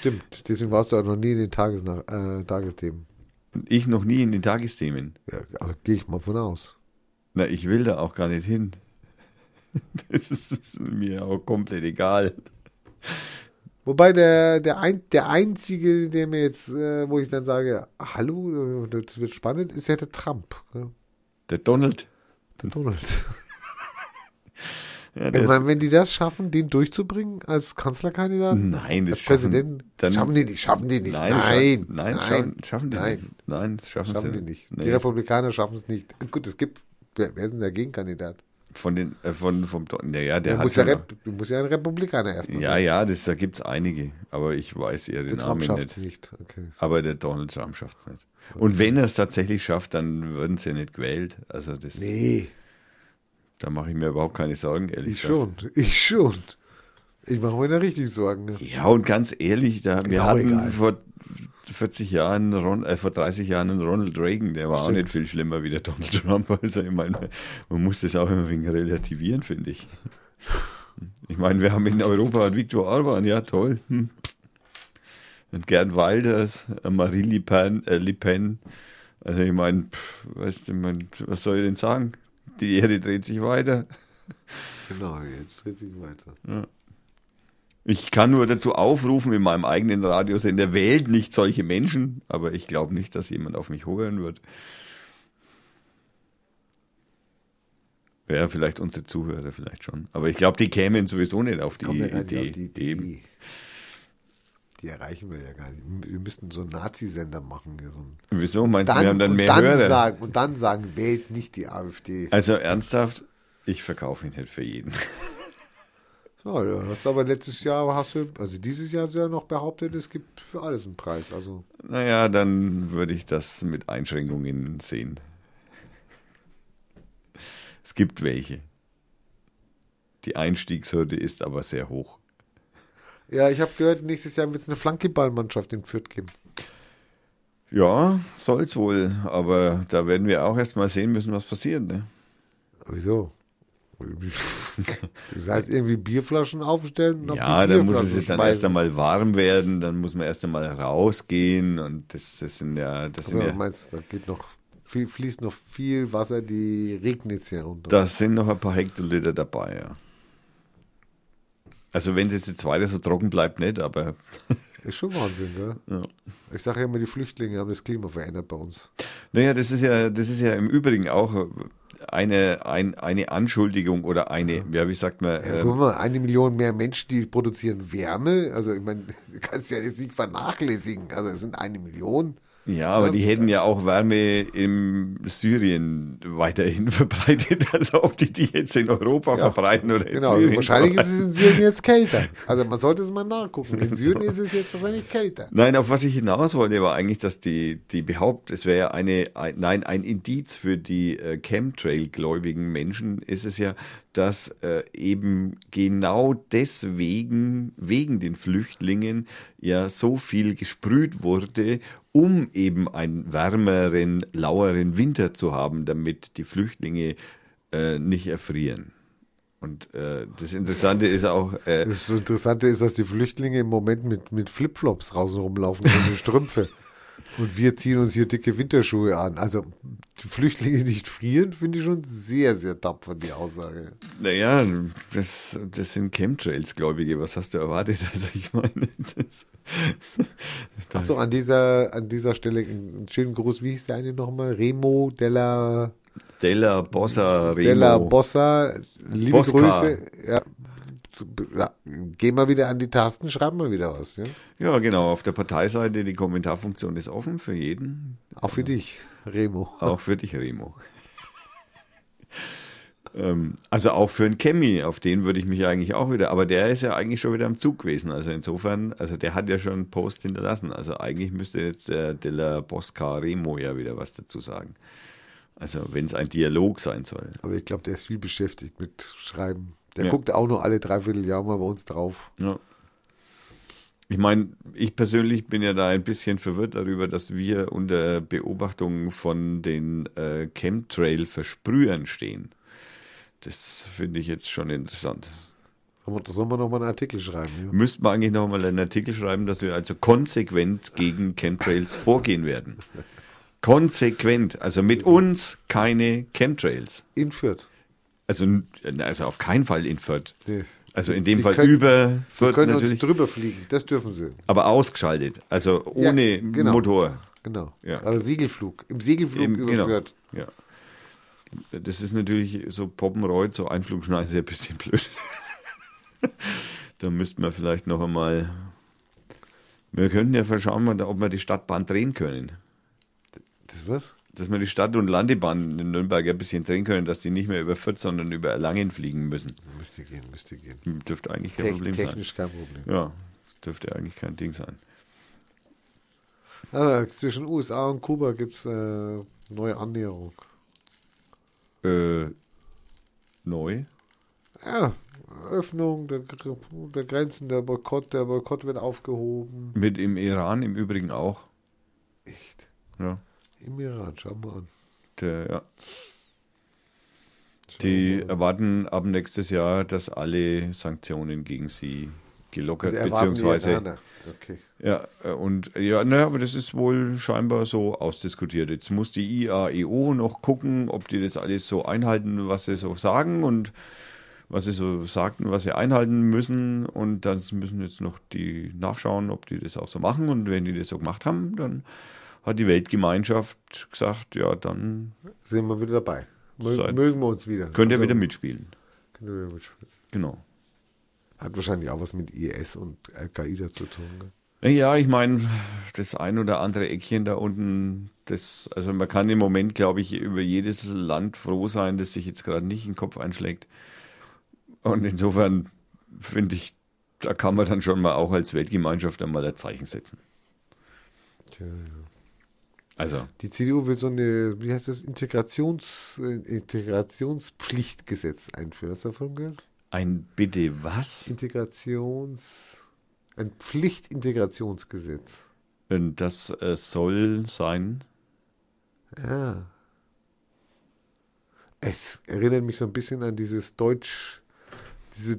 Stimmt, deswegen warst du auch noch nie in den Tagesnach äh, Tagesthemen. Ich noch nie in den Tagesthemen. Ja, also gehe ich mal von aus. Na, ich will da auch gar nicht hin. Das ist, ist mir auch komplett egal. Wobei der, der, ein, der einzige, der mir jetzt, äh, wo ich dann sage, hallo, das wird spannend, ist ja der Trump. Ne? Der Donald. Der Donald. Ja, Ich meine, wenn die das schaffen, den durchzubringen als Kanzlerkandidaten, Nein, das als Präsidenten, dann- schaffen die nicht, schaffen die nicht. Nein, Nein, nein, nein, schaffen, schaffen die nein. nicht. Nein, schaffen, Schaffen sie die nicht. Nee. Die Republikaner schaffen es nicht. Gut, es gibt, wer, wer ist denn der Gegenkandidat? Von den, äh, von, vom, naja, der Der hat muss ja, Rep, du musst ja ein Republikaner erstmal ja, sein. ja, das, da gibt es einige, aber ich weiß eher den Trump Namen schafft nicht. nicht. Okay. Aber der Donald Trump schafft es nicht. Und wenn er es tatsächlich schafft, dann würden sie ja nicht gewählt. Also das, Nee, da mache ich mir überhaupt keine Sorgen, ehrlich ich gesagt. schon. Ich schon. Ich mache mir da richtig Sorgen. Ja, und ganz ehrlich, da, wir auch hatten egal. vor 40 Jahren, Ron, äh, vor 30 Jahren Ronald Reagan, der war auch Stimmt. nicht viel schlimmer wie der Donald Trump. Also ich meine, man muss das auch immer wenig relativieren, finde ich. Ich meine, wir haben in Europa einen Viktor Orban, ja toll. Hm. Und Gerd Wilders, Marie Le Pen, äh, Le Pen. Also ich meine, weißt du, mein, was soll ich denn sagen? Die Erde dreht sich weiter. Genau, jetzt dreht sich weiter. Ich kann nur dazu aufrufen, in meinem eigenen Radiosender, wählt nicht solche Menschen, aber ich glaube nicht, dass jemand auf mich hören wird. Ja, vielleicht unsere Zuhörer vielleicht schon. Aber ich glaube, die kämen sowieso nicht auf die, Idee. auf die Idee. Eben. Die erreichen wir ja gar nicht. Wir müssten so einen Nazi-Sender machen. So einen Wieso meinst du, dann, wir haben dann mehr dann Hörer? Sagen, und dann sagen, wählt nicht die AfD. Also ernsthaft, ich verkaufe ihn nicht für jeden. So, ja, hast aber letztes Jahr hast du, also dieses Jahr hast du ja noch behauptet, es gibt für alles einen Preis. Also Naja, dann würde ich das mit Einschränkungen sehen. Es gibt welche. Die Einstiegshürde ist aber sehr hoch. ja, ich habe gehört, nächstes Jahr wird es eine Flankeballmannschaft in Fürth geben. Ja, soll's wohl, aber da werden wir auch erst mal sehen müssen, was passiert. Ne? Wieso? Das heißt irgendwie Bierflaschen aufstellen und auf Ja, die dann muss es dann erst einmal warm werden, dann muss man erst einmal rausgehen und das, das sind ja, das Also, sind du ja, meinst, da geht noch viel, fließt noch viel Wasser, die regnet hier runter. da sind noch ein paar Hektoliter dabei, ja. Also wenn es jetzt weiter so trocken bleibt, nicht, aber Ist schon Wahnsinn, gell? Ja. Ich sage ja immer, die Flüchtlinge haben das Klima verändert bei uns. Naja, das ist ja, das ist ja im Übrigen auch eine, ein, eine Anschuldigung oder eine, ja, wie sagt man, Ja, ähm, guck mal, eine Million mehr Menschen, die produzieren Wärme. Also ich meine, du kannst ja jetzt nicht vernachlässigen. Also es sind eine Million. Ja, aber Ja. die hätten ja auch Wärme im Syrien weiterhin verbreitet, als ob die die jetzt in Europa verbreiten oder in Genau, Syrien. wahrscheinlich ist es in Syrien jetzt kälter. Also man sollte es mal nachgucken. In Syrien ist es jetzt wahrscheinlich kälter. Nein, auf was ich hinaus wollte, war eigentlich, dass die, die behaupt, es wäre ja eine, ein, nein, ein Indiz für die äh, Chemtrail-gläubigen Menschen ist es ja, dass äh, eben genau deswegen, wegen den Flüchtlingen, ja so viel gesprüht wurde, um eben einen wärmeren, laueren Winter zu haben, damit die Flüchtlinge äh, nicht erfrieren. Und äh, das Interessante ist auch, äh, Das Interessante ist, dass die Flüchtlinge im Moment mit, mit Flipflops draußen rumlaufen ohne Strümpfe. Und wir ziehen uns hier dicke Winterschuhe an. Also die Flüchtlinge nicht frieren, finde ich schon sehr, sehr tapfer, die Aussage. Naja, das, das sind Chemtrails-Gläubige. Was hast du erwartet? Also ich meine, das, Achso, an dieser, an dieser Stelle einen schönen Gruß. Wie hieß der eine nochmal? Remo della, Della Bossa Remo. della Bossa. Liebe Bosca. Grüße. Ja, ja, gehen wir wieder an die Tasten, schreiben wir wieder was. Ja? ja, genau. Auf der Parteiseite, die Kommentarfunktion ist offen für jeden. Auch für dich, Remo. Auch für dich, Remo. ähm, also auch für einen Chemie, auf den würde ich mich eigentlich auch wieder, aber der ist ja eigentlich schon wieder am Zug gewesen. Also insofern, also der hat ja schon einen Post hinterlassen. Also eigentlich müsste jetzt der Della Bosca Remo ja wieder was dazu sagen. Also wenn es ein Dialog sein soll. Aber ich glaube, der ist viel beschäftigt mit Schreiben. Der Ja. guckt auch nur alle dreiviertel Jahr mal bei uns drauf. Ja. Ich meine, ich persönlich bin ja da ein bisschen verwirrt darüber, dass wir unter Beobachtung von den äh, Chemtrail-Versprühern stehen. Das finde ich jetzt schon interessant. Sollen wir, sollen wir noch mal einen Artikel schreiben? Ja? Müssten wir eigentlich noch mal einen Artikel schreiben, dass wir also konsequent gegen Chemtrails vorgehen werden. Konsequent. Also mit uns keine Chemtrails. In Fürth. Also, also auf keinen Fall in Fürth. Nee. Also in dem Die Fall können- über Wir Fürth können natürlich. uns drüber fliegen, das dürfen sie. Aber ausgeschaltet, also ohne Ja, genau. Motor. Genau. Ja. Also Segelflug. Im Segelflug Eben, über genau. Fürth. Ja. Das ist natürlich so Poppenreuth, so Einflugschneise ein bisschen blöd. da müssten wir vielleicht noch einmal. Wir könnten ja verschauen, ob wir die Stadtbahn drehen können. Das was? Dass wir die Stadt- und Landebahn in Nürnberg ein bisschen drehen können, dass die nicht mehr über Fürth, sondern über Erlangen fliegen müssen. Müsste gehen, müsste gehen. Dürfte eigentlich kein Te Problem technisch kein Problem. sein. Ja, dürfte eigentlich kein Ding sein. Ah, zwischen USA und Kuba gibt es äh, neue Annäherung. Äh, neu? Ja, Öffnung der, der Grenzen, der Boykott, der Boykott wird aufgehoben. Mit im Iran im Übrigen auch. Echt? Ja, Im Iran, schau mal an. der, ja. Schau Die mal erwarten ab nächstes Jahr, dass alle Sanktionen gegen sie gelockert, Also beziehungsweise. Okay. Ja, äh, und ja, naja, aber das ist wohl scheinbar so ausdiskutiert. Jetzt muss die IAEO noch gucken, ob die das alles so einhalten, was sie so sagen und was sie so sagten, was sie einhalten müssen. Und dann müssen jetzt noch die nachschauen, ob die das auch so machen. Und wenn die das so gemacht haben, dann hat die Weltgemeinschaft gesagt, ja, dann Sind wir wieder dabei. Mö mögen wir uns wieder. könnt ihr Also, wieder mitspielen. könnt ihr wieder mitspielen. Genau. Hat wahrscheinlich auch was mit IS und Al-Qaida zu tun. Gell? Ja, ich meine, das ein oder andere Eckchen da unten, das, also man kann im Moment, glaube ich, über jedes Land froh sein, das sich jetzt gerade nicht in den Kopf einschlägt. Und insofern finde ich, da kann man dann schon mal auch als Weltgemeinschaft einmal ein Zeichen setzen. Tja, ja. Also, Die CDU will so eine, wie heißt das, Integrations, äh, Integrationspflichtgesetz einführen. Hast du davon gehört? ein bitte was? Integrations, ein Pflichtintegrationsgesetz. Und das äh, soll sein. Ja. Es erinnert mich so ein bisschen an dieses Deutsch, diese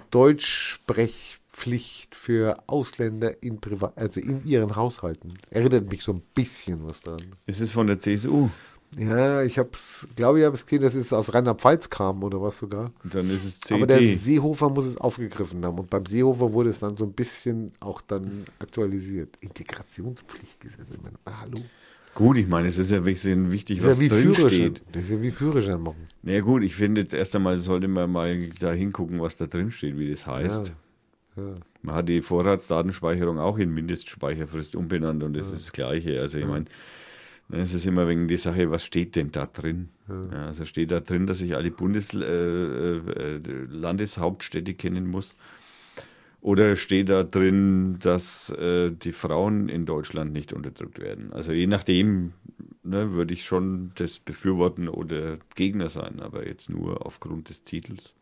Deutschsprechpflicht für Ausländer in Privat, also in ihren Haushalten. Erinnert mich so ein bisschen was dran. Es ist von der CSU. Ja, ich hab's, glaube ich, habe es gesehen, das ist aus Rheinland-Pfalz kam oder was sogar. Und dann ist es Aber der CT. Seehofer muss es aufgegriffen haben. Und beim Seehofer wurde es dann so ein bisschen auch dann aktualisiert. Integrationspflichtgesetz. Ah, hallo. Gut, ich meine, es ist ja wichtig, Das was ja drin steht. Das ist ja wie Führerschein machen. Na ja, gut, ich finde jetzt erst einmal sollte man mal da hingucken, was da drin steht, wie das heißt. Ja. Man hat die Vorratsdatenspeicherung auch in Mindestspeicherfrist umbenannt und das ist das Gleiche. Also ich meine, es ist immer wegen die Sache, was steht denn da drin? Ja, also steht da drin, dass ich alle Bundes äh, äh, Landeshauptstädte kennen muss? Oder steht da drin, dass äh, die Frauen in Deutschland nicht unterdrückt werden? Also je nachdem ne, würde ich schon das befürworten oder Gegner sein, aber jetzt nur aufgrund des Titels.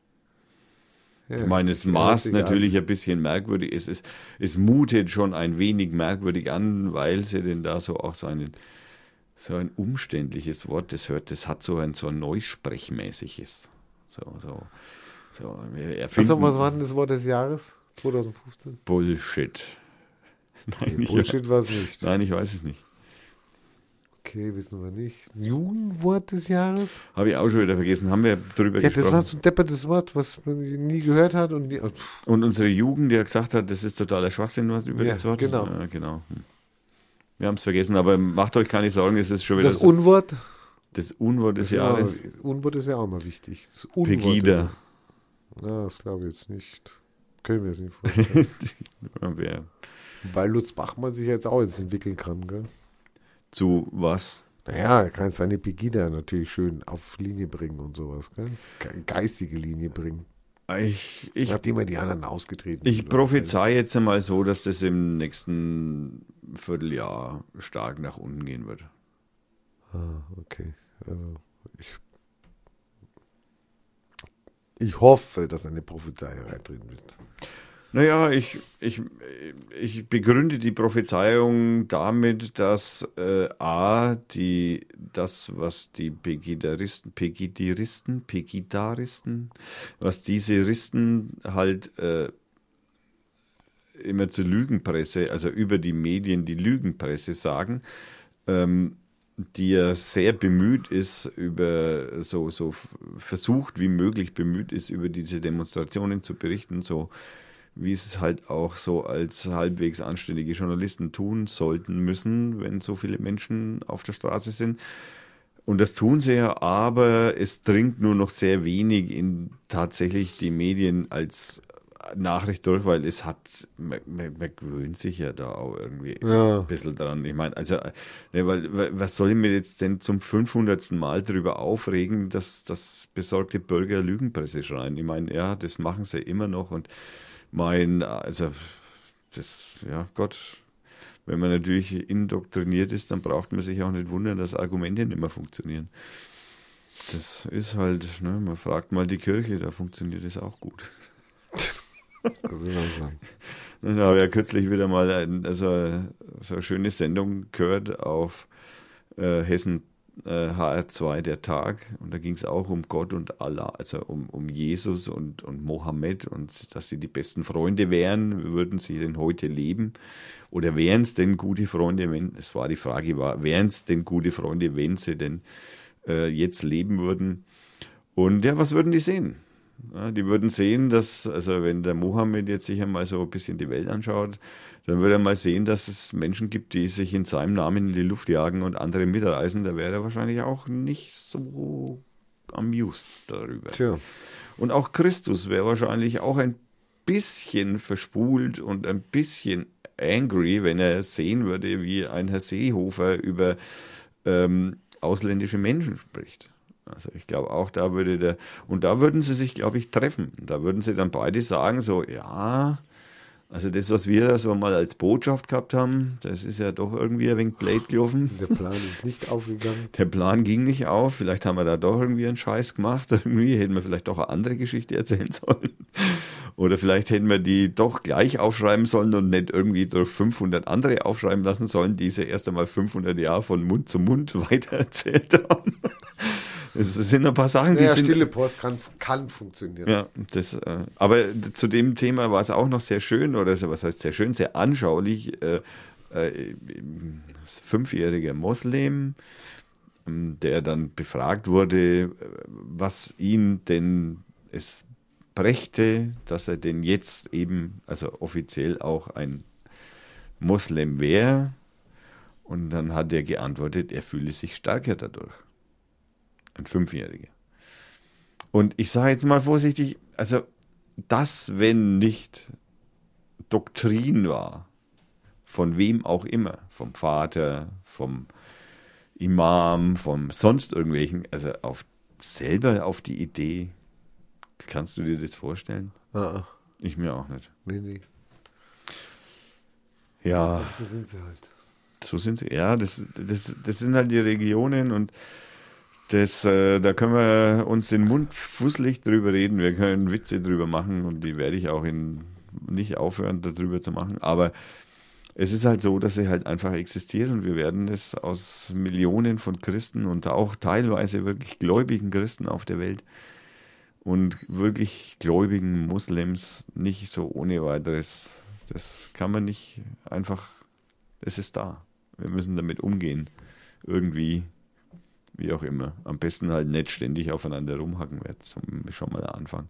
Ja, Ich meine, es das maßt hört sich natürlich ein bisschen merkwürdig. Es, ist, es mutet schon ein wenig merkwürdig an, weil sie denn da so auch so, einen, so ein umständliches Wort, das hört, das hat so ein so ein Neusprechmäßiges. So, so, so. Also, was war denn das Wort des Jahres? 2015? Bullshit. Nein, Nee, Bullshit war es nicht. nein, ich weiß es nicht. Okay, wissen wir nicht. Jugendwort des Jahres? Habe ich auch schon wieder vergessen. Haben wir drüber Ja, das gesprochen. war so ein deppertes Wort, was man nie gehört hat. Und nie, Und unsere Jugend, die ja gesagt hat, das ist totaler Schwachsinn was über Ja, das Wort. genau. Ja, genau. Hm. Wir haben es vergessen, aber macht euch keine Sorgen, es ist schon wieder das so, Unwort? das Unwort des das Jahres. Unwort ist ja auch mal wichtig. Das Unwort Pegida. ist- Na, das glaube ich jetzt nicht. Können wir es nicht vorstellen. Ja, Weil Lutz Bachmann sich jetzt auch jetzt entwickeln kann, gell? Zu was? Naja, er kann seine Pegida natürlich schön auf Linie bringen und sowas, gell? Ge- Geistige Linie bringen. Ich, ich, Nachdem er die anderen ausgetreten ich prophezei jetzt einmal so, dass das im nächsten Vierteljahr stark nach unten gehen wird. Ah, okay. Also, ich, ich hoffe, dass eine Prophezeiung eintreten wird. Naja, ich, ich, ich begründe die Prophezeiung damit, dass äh, A, die, das, was die Pegidaristen, Pegidiristen, Pegidaristen, was diese Risten halt äh, immer zur Lügenpresse, also über die Medien die Lügenpresse sagen, ähm, die ja sehr bemüht ist, über so, so versucht wie möglich bemüht ist, über diese Demonstrationen zu berichten, so wie es halt auch so als halbwegs anständige Journalisten tun sollten müssen, wenn so viele Menschen auf der Straße sind. Und das tun sie ja, aber es dringt nur noch sehr wenig in tatsächlich die Medien als Nachricht durch, weil es hat, man, man, man gewöhnt sich ja da auch irgendwie Ja. ein bisschen dran. Ich meine, also, ne, weil, weil, was soll ich mir jetzt denn zum 500. Mal darüber aufregen, dass, dass besorgte Bürger Lügenpresse schreien? Ich meine, ja, das machen sie immer noch und mein, also, das, ja, Gott, wenn man natürlich indoktriniert ist, dann braucht man sich auch nicht wundern, dass Argumente nicht mehr funktionieren. Das ist halt, ne, man fragt mal die Kirche, da funktioniert es auch gut. Das ist auch sagen. Ich habe ja kürzlich wieder mal ein, also, so eine schöne Sendung gehört auf äh, Hessen äh, HR2, der Tag. Und da ging es auch um Gott und Allah, also um, um Jesus und, und Mohammed und dass sie die besten Freunde wären. Würden sie denn heute leben? Oder wären es denn gute Freunde, wenn, es war die Frage, war, wären es denn gute Freunde, wenn sie denn äh, jetzt leben würden? Und ja, was würden die sehen? Ja, die würden sehen, dass, also wenn der Mohammed jetzt sich einmal so ein bisschen die Welt anschaut, dann würde er mal sehen, dass es Menschen gibt, die sich in seinem Namen in die Luft jagen und andere mitreisen. Da wäre er wahrscheinlich auch nicht so amused darüber. Tja. Und auch Christus wäre wahrscheinlich auch ein bisschen verspult und ein bisschen angry, wenn er sehen würde, wie ein Herr Seehofer über ähm, ausländische Menschen spricht. Also ich glaube auch, da würde der, und da würden sie sich, glaube ich, treffen. Da würden sie dann beide sagen, so, ja, also das, was wir da so mal als Botschaft gehabt haben, das ist ja doch irgendwie ein wenig blöd gelaufen. Der Plan ist nicht aufgegangen. Der Plan ging nicht auf. Vielleicht haben wir da doch irgendwie einen Scheiß gemacht. Irgendwie hätten wir vielleicht doch eine andere Geschichte erzählen sollen. Oder vielleicht hätten wir die doch gleich aufschreiben sollen und nicht irgendwie durch 500 andere aufschreiben lassen sollen, die sie erst einmal 500 Jahre von Mund zu Mund weitererzählt haben. Es sind ein paar Sachen, die Ja, sind stille Post kann, kann funktionieren. ja, das, äh, aber zu dem Thema war es auch noch sehr schön, oder was heißt sehr schön, sehr anschaulich. Äh, äh, das fünfjährige Moslem, der dann befragt wurde, was ihn denn es brächte, dass er denn jetzt eben, also offiziell auch ein Moslem wäre. Und dann hat er geantwortet, er fühle sich stärker dadurch. Ein Fünfjähriger. Und ich sage jetzt mal vorsichtig, also das, wenn nicht Doktrin war, von wem auch immer, vom Vater, vom Imam, vom sonst irgendwelchen, also auf selber auf die Idee, kannst du dir das vorstellen? Ah, Ich mir auch nicht. nee, nee. Ja, So sind sie halt. so sind sie. Ja, das, das, das sind halt die Regionen und das, äh, da können wir uns den Mund fusselig drüber reden. Wir können Witze drüber machen und die werde ich auch in, nicht aufhören, darüber zu machen. Aber es ist halt so, dass sie halt einfach existieren und wir werden es aus Millionen von Christen und auch teilweise wirklich gläubigen Christen auf der Welt und wirklich gläubigen Moslems nicht so ohne weiteres. Das kann man nicht einfach, es ist da. Wir müssen damit umgehen. Irgendwie, wie auch immer. Am besten halt nicht ständig aufeinander rumhacken wird. Zum, schon mal der Anfang.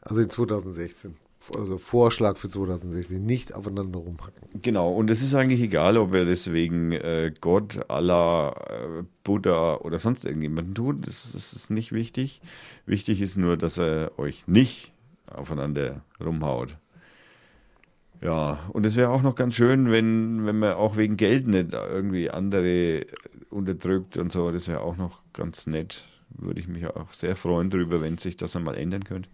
Also in 2016. Also Vorschlag für 2016. Nicht aufeinander rumhacken. Genau, und es ist eigentlich egal, ob er deswegen äh, Gott, Allah, äh, Buddha oder sonst irgendjemanden tut. Das, das ist nicht wichtig. Wichtig ist nur, dass er euch nicht aufeinander rumhaut. Ja, und es wäre auch noch ganz schön, wenn, wenn man auch wegen Geld nicht irgendwie andere unterdrückt und so. Das wäre auch noch ganz nett. Würde ich mich auch sehr freuen darüber, wenn sich das einmal ändern könnte.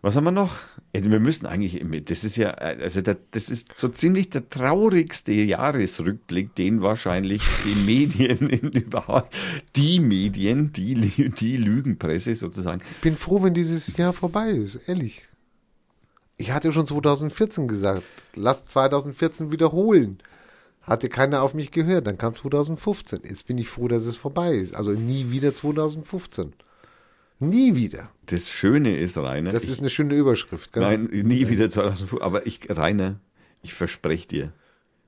Was haben wir noch? Also wir müssen eigentlich, das ist ja, also das ist so ziemlich der traurigste Jahresrückblick, den wahrscheinlich die Medien in überhaupt, die Medien, die, die Lügenpresse sozusagen. Ich bin froh, wenn dieses Jahr vorbei ist, ehrlich. Ich hatte schon 2014 gesagt, lass 2014 wiederholen. Hatte keiner auf mich gehört, dann kam 2015. Jetzt bin ich froh, dass es vorbei ist. Also nie wieder 2015. Nie wieder. Das Schöne ist, Rainer. Das ich, ist eine schöne Überschrift. Gell? Nein, nie wieder 2005. Aber ich, Rainer, ich verspreche dir.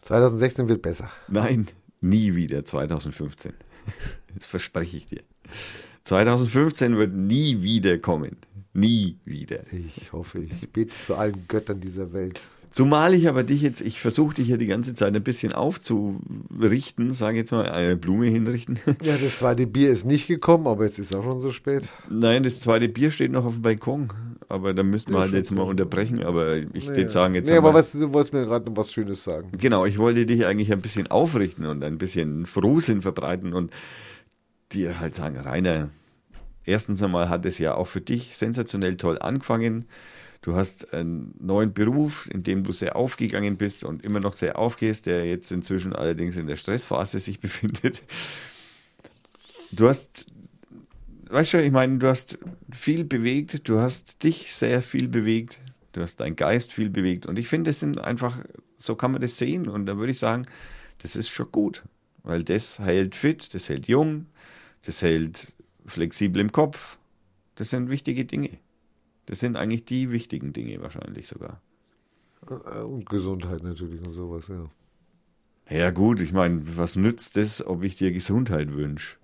2016 wird besser. Nein, nie wieder 2015. Das verspreche ich dir. 2015 wird nie wieder kommen. Nie wieder. Ich hoffe, ich bete zu allen Göttern dieser Welt. Zumal ich aber dich jetzt, ich versuche dich ja die ganze Zeit ein bisschen aufzurichten, sage jetzt mal, eine Blume hinrichten. Ja, das zweite Bier ist nicht gekommen, aber jetzt ist auch schon so spät. Nein, das zweite Bier steht noch auf dem Balkon. Aber da müssten wir halt jetzt mal unterbrechen. Aber ich würde sagen, jetzt. Nee, aber was, du wolltest mir gerade noch was Schönes sagen. Genau, ich wollte dich eigentlich ein bisschen aufrichten und ein bisschen Frohsinn verbreiten und dir halt sagen, Rainer, erstens einmal hat es ja auch für dich sensationell toll angefangen. Du hast einen neuen Beruf, in dem du sehr aufgegangen bist und immer noch sehr aufgehst, der jetzt inzwischen allerdings in der Stressphase sich befindet. Du hast, weißt du, ich meine, du hast viel bewegt, du hast dich sehr viel bewegt, du hast deinen Geist viel bewegt und ich finde, es sind einfach, so kann man das sehen und da würde ich sagen, das ist schon gut, weil das hält fit, das hält jung, das hält flexibel im Kopf, das sind wichtige Dinge. Das sind eigentlich die wichtigen Dinge wahrscheinlich sogar. Äh, Und Gesundheit natürlich und sowas, ja. Ja gut, ich meine, was nützt es, ob ich dir Gesundheit wünsche?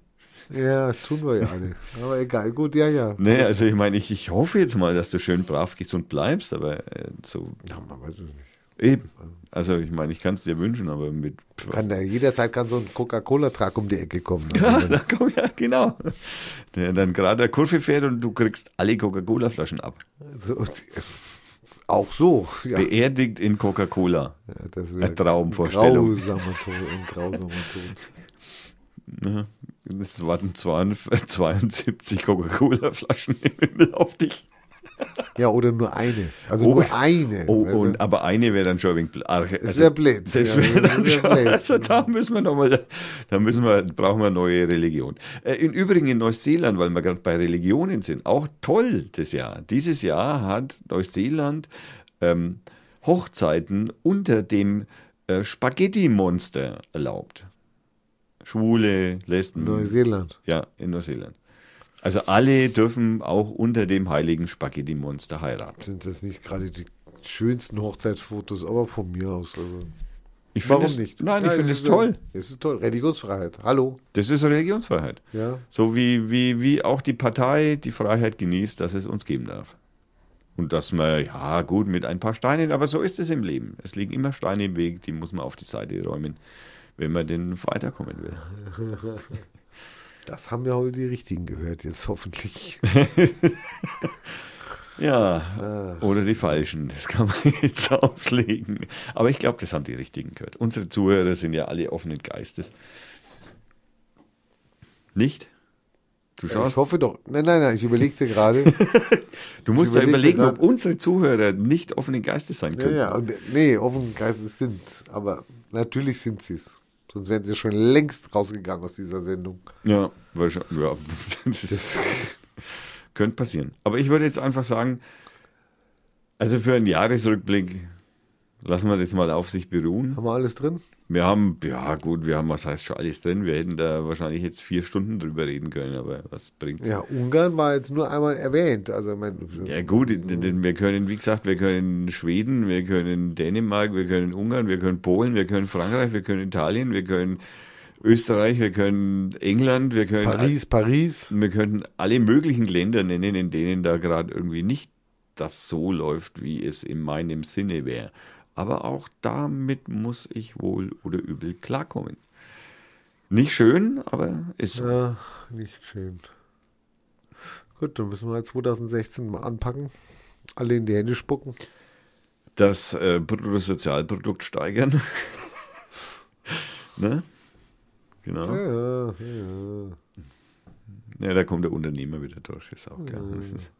Ja, tun wir ja alle. Aber egal, gut, ja, ja. Nee, also ich meine, ich, ich hoffe jetzt mal, dass du schön brav gesund bleibst, aber äh, so Ja, man weiß es nicht. Eben. Also ich meine, ich kann es dir wünschen, aber mit Kann ja, jederzeit kann so ein Coca-Cola-Trag um die Ecke kommen. Ja, Also, da komm, ja, genau. Der dann gerade der Kurve fährt und du kriegst alle Coca-Cola-Flaschen ab. so, auch so, ja. Beerdigt in Coca-Cola. ja das Eine Traumvorstellung. Grausamer Tod, ein grausamer. Ja, Es warten 72 72 Coca-Cola-Flaschen im Himmel auf dich. Ja, oder nur eine. Also Oh. nur eine. Oh, weißt du? und, aber eine wäre dann schon ein wenig arg. Das wär blöd. Das Ja, wäre das dann wär schon, blöd. also da müssen wir nochmal, da müssen wir, brauchen wir eine neue Religion. Äh, Im Übrigen in Neuseeland, weil wir gerade bei Religionen sind, auch toll das Jahr. Dieses Jahr hat Neuseeland ähm, Hochzeiten unter dem äh, Spaghetti-Monster erlaubt. Schwule, Lesben. Neuseeland. Ja, in Neuseeland. Also alle dürfen auch unter dem heiligen Spaghetti-Monster heiraten. Sind das nicht gerade die schönsten Hochzeitsfotos, aber von mir aus. Also. Ich Warum nicht? Nein, ich Ja, finde es toll. Es ist toll. Religionsfreiheit. Hallo. Das ist Religionsfreiheit. Ja. So wie, wie, wie auch die Partei die Freiheit genießt, dass es uns geben darf. Und dass man, ja gut, mit ein paar Steinen, aber so ist es im Leben. Es liegen immer Steine im Weg, die muss man auf die Seite räumen, wenn man denn weiterkommen will. Das haben ja heute die Richtigen gehört, jetzt hoffentlich. Ja, Ah. oder die Falschen, das kann man jetzt auslegen. Aber ich glaube, das haben die Richtigen gehört. Unsere Zuhörer sind ja alle offenen Geistes. Nicht? Du schaust, Ich hoffe doch. Nein, nein, nein, ich überlegte gerade. du musst ja überlegen, ob grad- unsere Zuhörer nicht offenen Geistes sein ja, können. ja, und, nee, offen Geistes sind. Aber natürlich sind sie es. Sonst wären sie schon längst rausgegangen aus dieser Sendung. Ja, wahrscheinlich. Ja, das, Das, könnte passieren. Aber ich würde jetzt einfach sagen, also für einen Jahresrückblick lassen wir das mal auf sich beruhen. haben wir alles drin? Wir haben, ja gut, wir haben, was heißt schon alles drin. Wir hätten da wahrscheinlich jetzt vier Stunden drüber reden können, aber was bringt's? Ja, Ungarn war jetzt nur einmal erwähnt. Also, mein, Ja gut, denn- wir können, wie gesagt, wir können Schweden, wir können Dänemark, wir können Ungarn, wir können Polen, wir können Frankreich, wir können Italien, wir können Österreich, wir können England, wir können Paris, Paris. Wir könnten alle möglichen Länder nennen, in denen da gerade irgendwie nicht das so läuft, wie es in meinem Sinne wäre. Aber auch damit muss ich wohl oder übel klarkommen. Nicht schön, aber ist so. Ja, nicht schön. Gut, dann müssen wir halt 2016 mal anpacken. Alle in die Hände spucken. das äh, Bruttosozialprodukt steigern. ne? Genau. Ja, ja, ja. Ja, da kommt der Unternehmer wieder durch, ist auch klar. Das ist,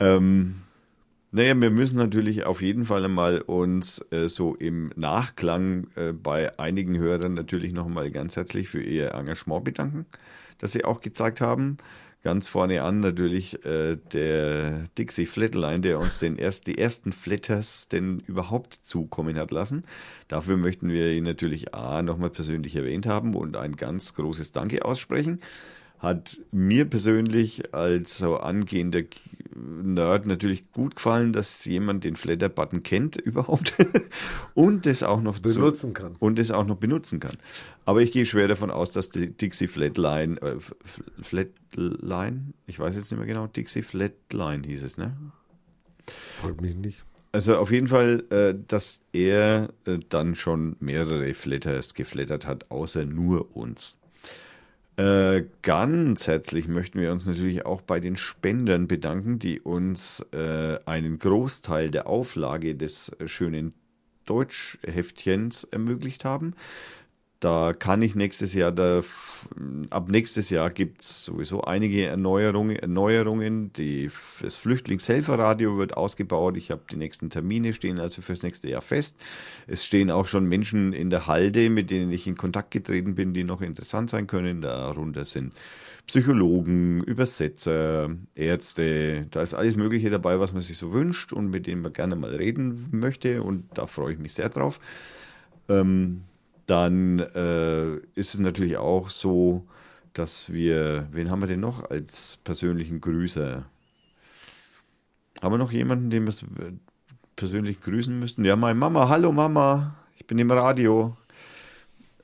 ähm, naja, wir müssen natürlich auf jeden Fall einmal uns äh, so im Nachklang äh, bei einigen Hörern natürlich nochmal ganz herzlich für ihr Engagement bedanken, das sie auch gezeigt haben. Ganz vorne an natürlich äh, der Dixie Flatline, der uns den erst, die ersten Flatters denn überhaupt zukommen hat lassen. Dafür möchten wir ihn natürlich A nochmal persönlich erwähnt haben und ein ganz großes Danke aussprechen. Hat mir persönlich als so angehender Nerd natürlich gut gefallen, dass jemand den Flatter-Button kennt überhaupt und das auch noch zu- Benutzen kann. und es auch noch benutzen kann. Aber ich gehe schwer davon aus, dass die Dixie Flatline, äh, Flatline, ich weiß jetzt nicht mehr genau, Dixie Flatline hieß es, ne? Freut mich nicht. Also auf jeden Fall, äh, dass er äh, dann schon mehrere Flatters geflattert hat, außer nur uns. Äh, ganz herzlich möchten wir uns natürlich auch bei den Spendern bedanken, die uns äh, einen Großteil der Auflage des schönen Deutschheftchens ermöglicht haben. Da kann ich nächstes Jahr, da, ab nächstes Jahr gibt es sowieso einige Erneuerungen. Erneuerungen. Die, das Flüchtlingshelferradio wird ausgebaut. Ich habe die nächsten Termine stehen also fürs nächste Jahr fest. Es stehen auch schon Menschen in der Halde, mit denen ich in Kontakt getreten bin, die noch interessant sein können. Darunter sind Psychologen, Übersetzer, Ärzte. Da ist alles Mögliche dabei, was man sich so wünscht und mit denen man gerne mal reden möchte. Und da freue ich mich sehr drauf. Ähm, dann äh, ist es natürlich auch so, dass wir, wen haben wir denn noch als persönlichen Grüßer? Haben wir noch jemanden, den wir persönlich grüßen müssten? Ja, meine Mama. Hallo Mama, ich bin im Radio.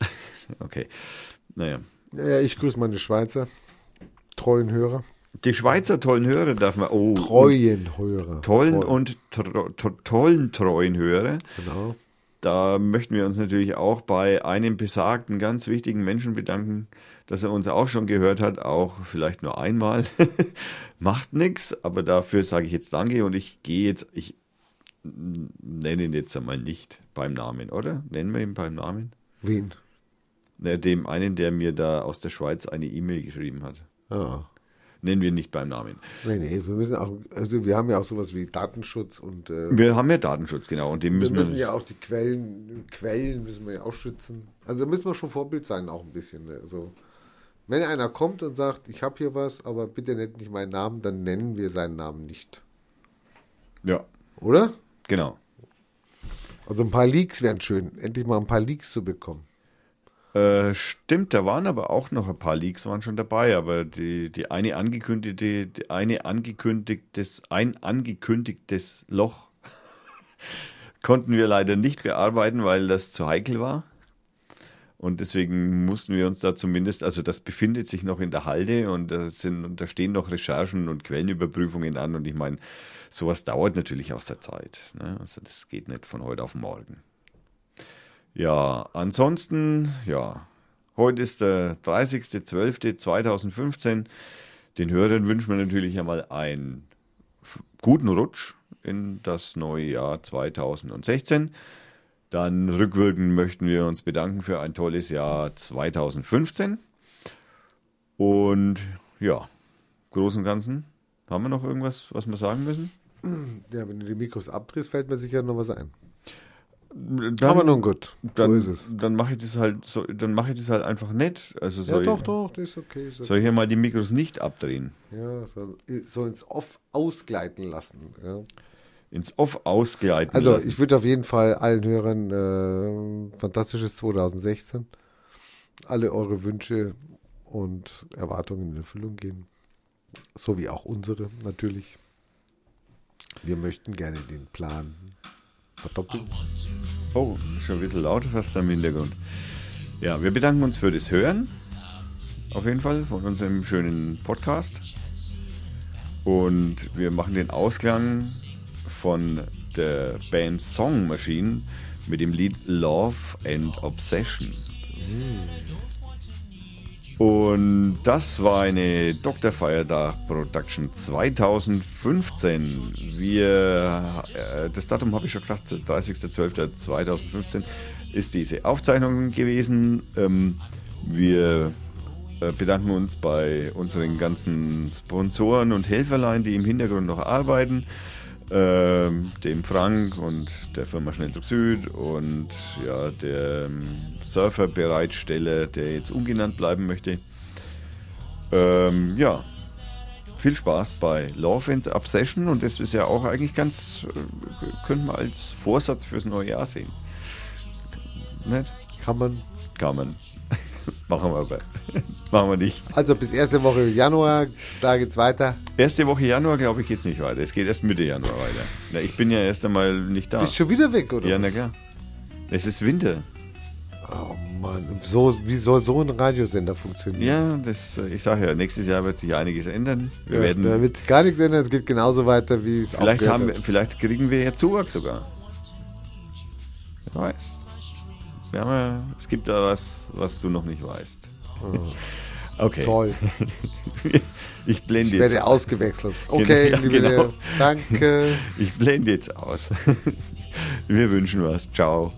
okay, naja. Ja, ich grüße meine Schweizer treuen Hörer. Die Schweizer tollen Hörer darf man. Oh, treuen Hörer. Tollen Treu. und tro, tro, tollen treuen Hörer. Genau. Da möchten wir uns natürlich auch bei einem besagten, ganz wichtigen Menschen bedanken, dass er uns auch schon gehört hat, auch vielleicht nur einmal. Macht nichts, aber dafür sage ich jetzt Danke und ich gehe jetzt, ich nenne ihn jetzt einmal nicht beim Namen, oder? Nennen wir ihn beim Namen? Wen? Dem einen, der mir da aus der Schweiz eine E-Mail geschrieben hat. Ja nennen wir nicht beim Namen. Nee, nee, wir müssen auch, also wir haben ja auch sowas wie Datenschutz und äh, wir haben ja Datenschutz, genau. Und dem müssen wir müssen wir ja auch die Quellen, Quellen müssen wir ja auch schützen. Also müssen wir schon Vorbild sein, auch ein bisschen. Ne? Also wenn einer kommt und sagt, ich habe hier was, aber bitte nennt nicht meinen Namen, dann nennen wir seinen Namen nicht. Ja. Oder? Genau. Also ein paar Leaks wären schön, endlich mal ein paar Leaks zu bekommen. Äh, stimmt, da waren aber auch noch ein paar Leaks waren schon dabei, aber die, die eine angekündigte, die eine angekündigtes, ein angekündigtes Loch konnten wir leider nicht bearbeiten, weil das zu heikel war. Und deswegen mussten wir uns da zumindest, also das befindet sich noch in der Halde und da, sind, und da stehen noch Recherchen und Quellenüberprüfungen an. Und ich meine, sowas dauert natürlich auch sehr Zeit. Ne? Also das geht nicht von heute auf morgen. Ja, ansonsten, ja, heute ist der 30.12.2015. Den Hörern wünschen wir natürlich einmal einen guten Rutsch in das neue Jahr 2016. Dann rückwirkend möchten wir uns bedanken für ein tolles Jahr 2015. Und ja, Großen und Ganzen, haben wir noch irgendwas, was wir sagen müssen? Ja, wenn du die Mikros abdrehst, fällt mir sicher noch was ein. Dann, Aber nun gut, dann, so ist es. Dann mache ich das halt so, dann mache ich das halt einfach nett. Also Ja, soll, doch, ich, doch, das ist okay. Ist soll okay. ich hier mal die Mikros nicht abdrehen? Ja, so, so ins Off ausgleiten lassen. Ja. Ins Off ausgleiten Also lassen. ich würde auf jeden Fall allen Hörern äh, fantastisches 2016, alle eure Wünsche und Erwartungen in Erfüllung gehen. So wie auch unsere natürlich. Wir möchten gerne den Plan verdoppeln. Oh, schon ein bisschen lauter fast am Hintergrund. Ja, wir bedanken uns für das Hören. Auf jeden Fall von unserem schönen Podcast. Und wir machen den Ausklang von der Band Song Machine mit dem Lied Love and Obsession. Und das war eine Dr. Feiertag Production 2015. Wir, äh, das Datum habe ich schon gesagt, 30.12.2015 ist diese Aufzeichnung gewesen. Ähm, wir äh, bedanken uns bei unseren ganzen Sponsoren und Helferlein, die im Hintergrund noch arbeiten. Ähm, dem Frank und der Firma Schnelldruck Süd und ja, der ähm, Surfer-Bereitsteller, der jetzt ungenannt bleiben möchte. Ähm, ja, viel Spaß bei Love and Obsession und das ist ja auch eigentlich ganz, äh, könnte man als Vorsatz fürs neue Jahr sehen. Nicht? Kann man. Kann man. Machen wir aber. Machen wir nicht. Also bis erste Woche Januar, da geht's weiter. Erste Woche Januar, glaube ich, geht es nicht weiter. Es geht erst Mitte Januar weiter. Na, ich bin ja erst einmal nicht da. Bist schon wieder weg, oder? Ja, na was? klar. Es ist Winter. Oh Mann, so, wie soll so ein Radiosender funktionieren? Ja, das, ich sage ja, nächstes Jahr wird sich einiges ändern. Wir Ja, werden, da wird sich gar nichts ändern, es geht genauso weiter, wie es vielleicht, haben, wir- vielleicht kriegen wir ja Zuwachs sogar. Wer weiß. Ja, es gibt da was, was du noch nicht weißt. Okay. Toll. Ich blende Ich jetzt werde ausgewechselt. Okay, Ja, liebe genau. Danke. Ich blende jetzt aus. Wir wünschen was. Ciao.